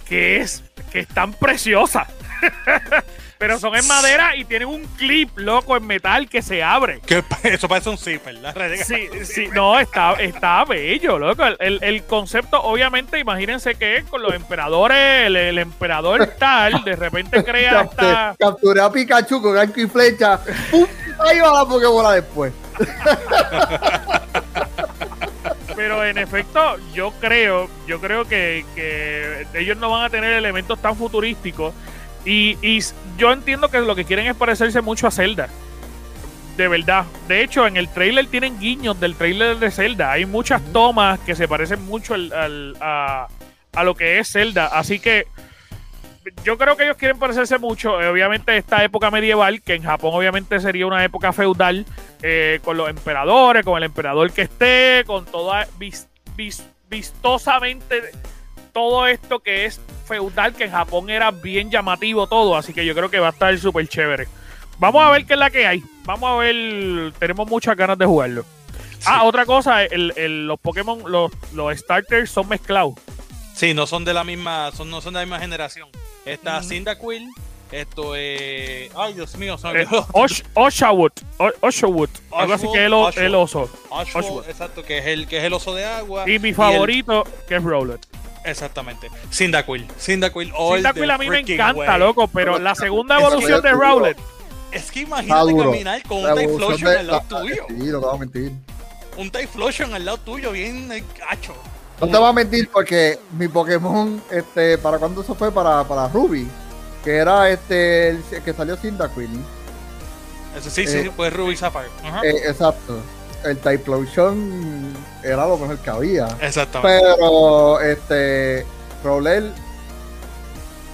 que es que están preciosas. Pero son en madera y tienen un clip loco en metal que se abre. Que eso parece un zipper, la realidad. Sí, sí, no, está, está bello, loco. El, el- el concepto, obviamente, imagínense que es con los emperadores, el, el emperador tal, de repente crea esta... Capturé a Pikachu con arco y flecha. ¡pum! Ahí va la Pokébola después. Pero en efecto, yo creo, yo creo que, que ellos no van a tener elementos tan futurísticos. Y, yo entiendo que lo que quieren es parecerse mucho a Zelda. De verdad. De hecho, en el trailer tienen guiños del trailer de Zelda. Hay muchas tomas que se parecen mucho al- al- a, a lo que es Zelda. Así que yo creo que ellos quieren parecerse mucho. eh, obviamente, esta época medieval, que en Japón obviamente sería una época feudal, eh, con los emperadores, con el emperador que esté, con toda vis- vis- vistosamente todo esto que es feudal, que en Japón era bien llamativo todo, así que yo creo que va a estar súper chévere. Vamos a ver qué es la que hay. Vamos a ver, tenemos muchas ganas de jugarlo. Ah, otra cosa, el- el- los Pokémon, los, los starters son mezclados. Sí, no son de la misma, son, no son de la misma generación. Está. Cyndaquil, esto es. Ay, Dios mío, son Eh, Osh- Oshawott, O- Oshawott, algo así que es el, oso. Ashwood. exacto, que es el que es el oso de agua. Y mi el- favorito, que es Rowlet. Exactamente. Cyndaquil. Cyndaquil Cyndaquil a mí me encanta, way. loco, pero la segunda Es que evolución de. Rowlet. Es que imagínate caminar con La un Typhlosion al lado la- tuyo. Sí, lo que va a mentir. Un Typhlosion al lado tuyo, bien eh, cacho. No te voy a mentir porque mi Pokémon, este, ¿para cuándo eso fue? Para, para Ruby, que era este, el que salió Cyndaquil. Ese sí, sí, Eh, sí, pues Ruby Sapphire. Ajá. Eh, exacto. El Typhlosion era lo mejor que había. Exactamente. Pero, este, Rowlet.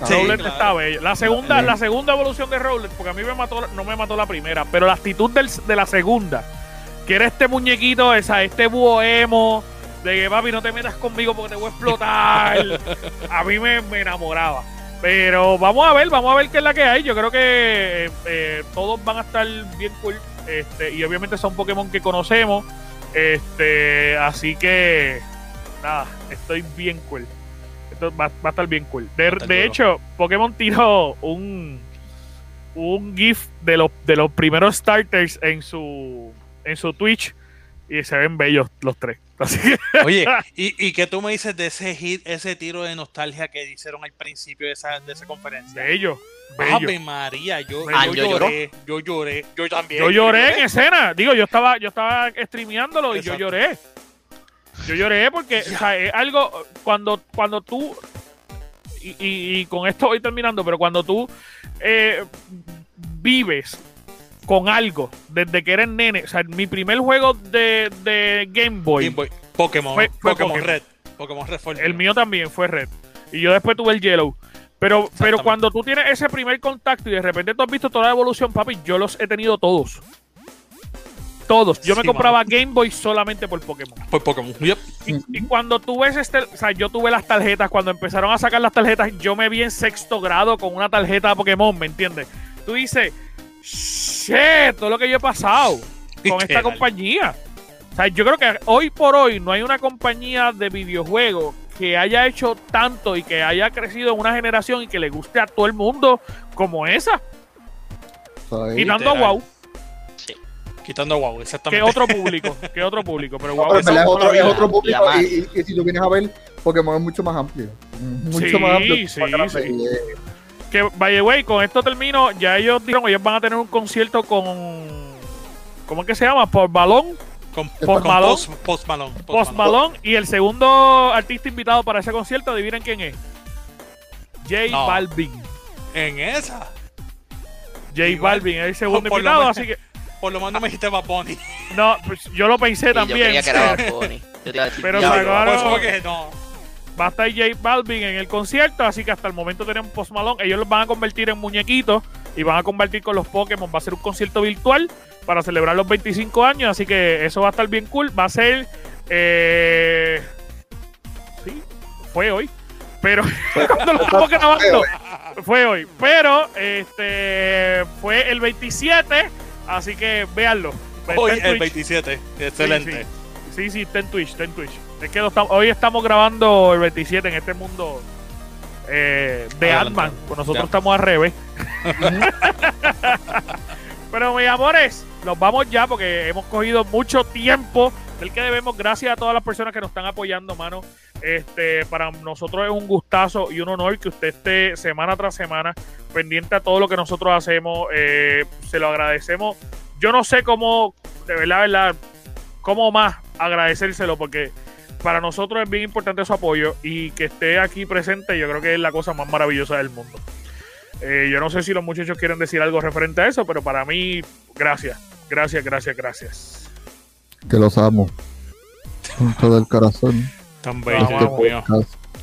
Sí, Rowlet claro. está bello. La segunda, Sí. la segunda evolución de Rowlet, porque a mí me mató, no me mató la primera, pero la actitud del- de la segunda, que era este muñequito, esa, este búho emo, de que papi no te metas conmigo porque te voy a explotar. a mí me, me enamoraba. Pero vamos a ver, vamos a ver qué es la que hay. Yo creo que eh, eh, todos van a estar bien cool. Este, y obviamente son Pokémon que conocemos. Este, así que nada, estoy bien cool. Esto va, va a estar bien cool. De, de hecho, Pokémon tiró un un GIF de los de los primeros starters en su en su Twitch y se ven bellos los tres. Así que Oye, ¿y, ¿y qué tú me dices de ese hit, ese tiro de nostalgia que hicieron al principio de esa, de esa conferencia? bello, bello. Ave María, yo, Ah, yo yo lloré, yo lloré, yo también. Yo lloré en escena. Digo, yo estaba, yo estaba streameándolo y yo lloré. Yo lloré porque o sea, es algo cuando, cuando tú y, y- y con esto voy terminando, pero cuando tú eh, vives con algo desde que eres nene, o sea, mi primer juego de, de Game Boy, Game Boy, Pokémon, Fue- fue Pokémon Pokémon. Red, Pokémon Red fue el mío también fue Red. Y yo después tuve el Yellow. Pero, pero cuando tú tienes ese primer contacto y de repente tú has visto toda la evolución, papi, yo los he tenido todos. Todos. Yo me compraba Game Boy solamente por Pokémon. Fue Pokémon. Yep. Y, y cuando tú ves este, o sea, yo tuve las tarjetas, cuando empezaron a sacar las tarjetas, yo me vi en sexto grado con una tarjeta de Pokémon, ¿me entiendes? Tú dices, shit, todo lo que yo he pasado con esta compañía. O sea, yo creo que hoy por hoy no hay una compañía de videojuegos que haya hecho tanto y que haya crecido en una generación y que le guste a todo el mundo como esa. Quitando a literal. WoW, Sí. Quitando a WoW, que exactamente. otro público, que otro público. Pero No, WoW pero es otro, es todavía- otro público y si tú vienes a ver, Pokémon es mucho más amplio. Mucho Sí, más amplio. sí, más sí. Y, Que, by the way, con esto termino. Ya ellos dijeron, ellos van a tener un concierto con. ¿Cómo es que se llama? Por balón. Con, Post con Malone. Post, Post Malone. Post Post Malone. Malone. Y el segundo artista invitado para ese concierto, adivinen quién es. J No. Balvin. En esa. J Igual. Balvin es el segundo Por invitado, así que. Por lo menos no me dijiste Bad Bunny. No, pues yo lo pensé Sí, yo también. creía que era Bad Bunny. Yo te iba a decir, Pero sacaron- Por eso no. Va a estar J Balvin en el concierto, así que hasta el momento tenemos Post Malone. Ellos los van a convertir en muñequitos y van a convertir con los Pokémon. Va a ser un concierto virtual para celebrar los 25 años, así que eso va a estar bien cool. Va a ser. Eh, sí, fue hoy. Pero cuando lo estamos grabando, fue hoy. Pero este fue el 27, así que véanlo. Hoy el Twitch. 27. Excelente. Sí, sí, está en Twitch, está en Twitch. Es que estamos- hoy estamos grabando el 27 en este mundo eh, de. Ant-Man. Pues nosotros Ya. estamos al revés. Pero mis amores, nos vamos ya porque hemos cogido mucho tiempo del que debemos. Gracias a todas las personas que nos están apoyando, mano. Este, para nosotros es un gustazo y un honor que usted esté semana tras semana pendiente a todo lo que nosotros hacemos. Eh, se lo agradecemos. Yo no sé cómo, de verdad, verdad, cómo más agradecérselo porque para nosotros es bien importante su apoyo y que esté aquí presente yo creo que es la cosa más maravillosa del mundo. Eh, yo no sé si los muchachos quieren decir algo referente a eso, pero para mí, gracias, gracias, gracias, gracias. que los amo. Con todo el corazón. Tan Lo bello, que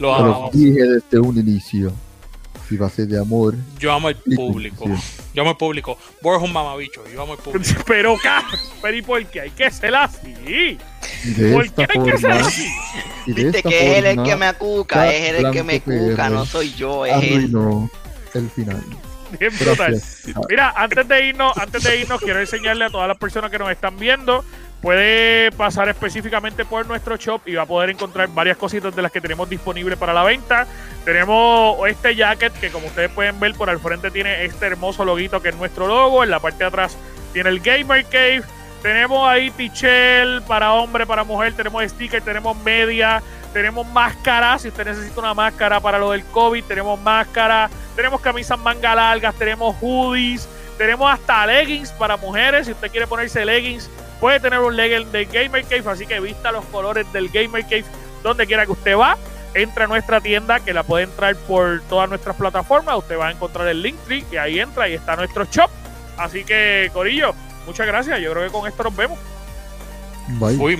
los amamos. dije desde un inicio. A ser de amor. Yo amo y público. Yo amo al público. Borja es un mamabicho. Yo amo al público. Pero, pero ¿y por qué hay que ser así? Y de ¿Por esta qué hay que ser así? y Viste que es él el forma, que me acuca, es él el que me cuca, no soy yo, es él. el final. Bien brutal. Mira, antes de irnos, antes de irnos, quiero enseñarle a todas las personas que nos están viendo. Puede pasar específicamente por nuestro shop y va a poder encontrar varias cositas de las que tenemos disponibles para la venta. Tenemos este jacket que como ustedes pueden ver por al frente tiene este hermoso loguito que es nuestro logo. En la parte de atrás tiene el Gamer Cave. Tenemos ahí Tichel para hombre, para mujer. Tenemos sticker, tenemos media. Tenemos máscara, si usted necesita una máscara para lo del COVID, tenemos máscara, tenemos camisas manga largas, tenemos hoodies, tenemos hasta leggings para mujeres, si usted quiere ponerse leggings, puede tener un legging del Gamer Cave, así que vista los colores del Gamer Cave donde quiera que usted va, entra a nuestra tienda que la puede entrar por todas nuestras plataformas. Usted va a encontrar el Linktree y ahí entra y está nuestro shop. Así que, Corillo, muchas gracias. Yo creo que con esto nos vemos. Bye. Uy,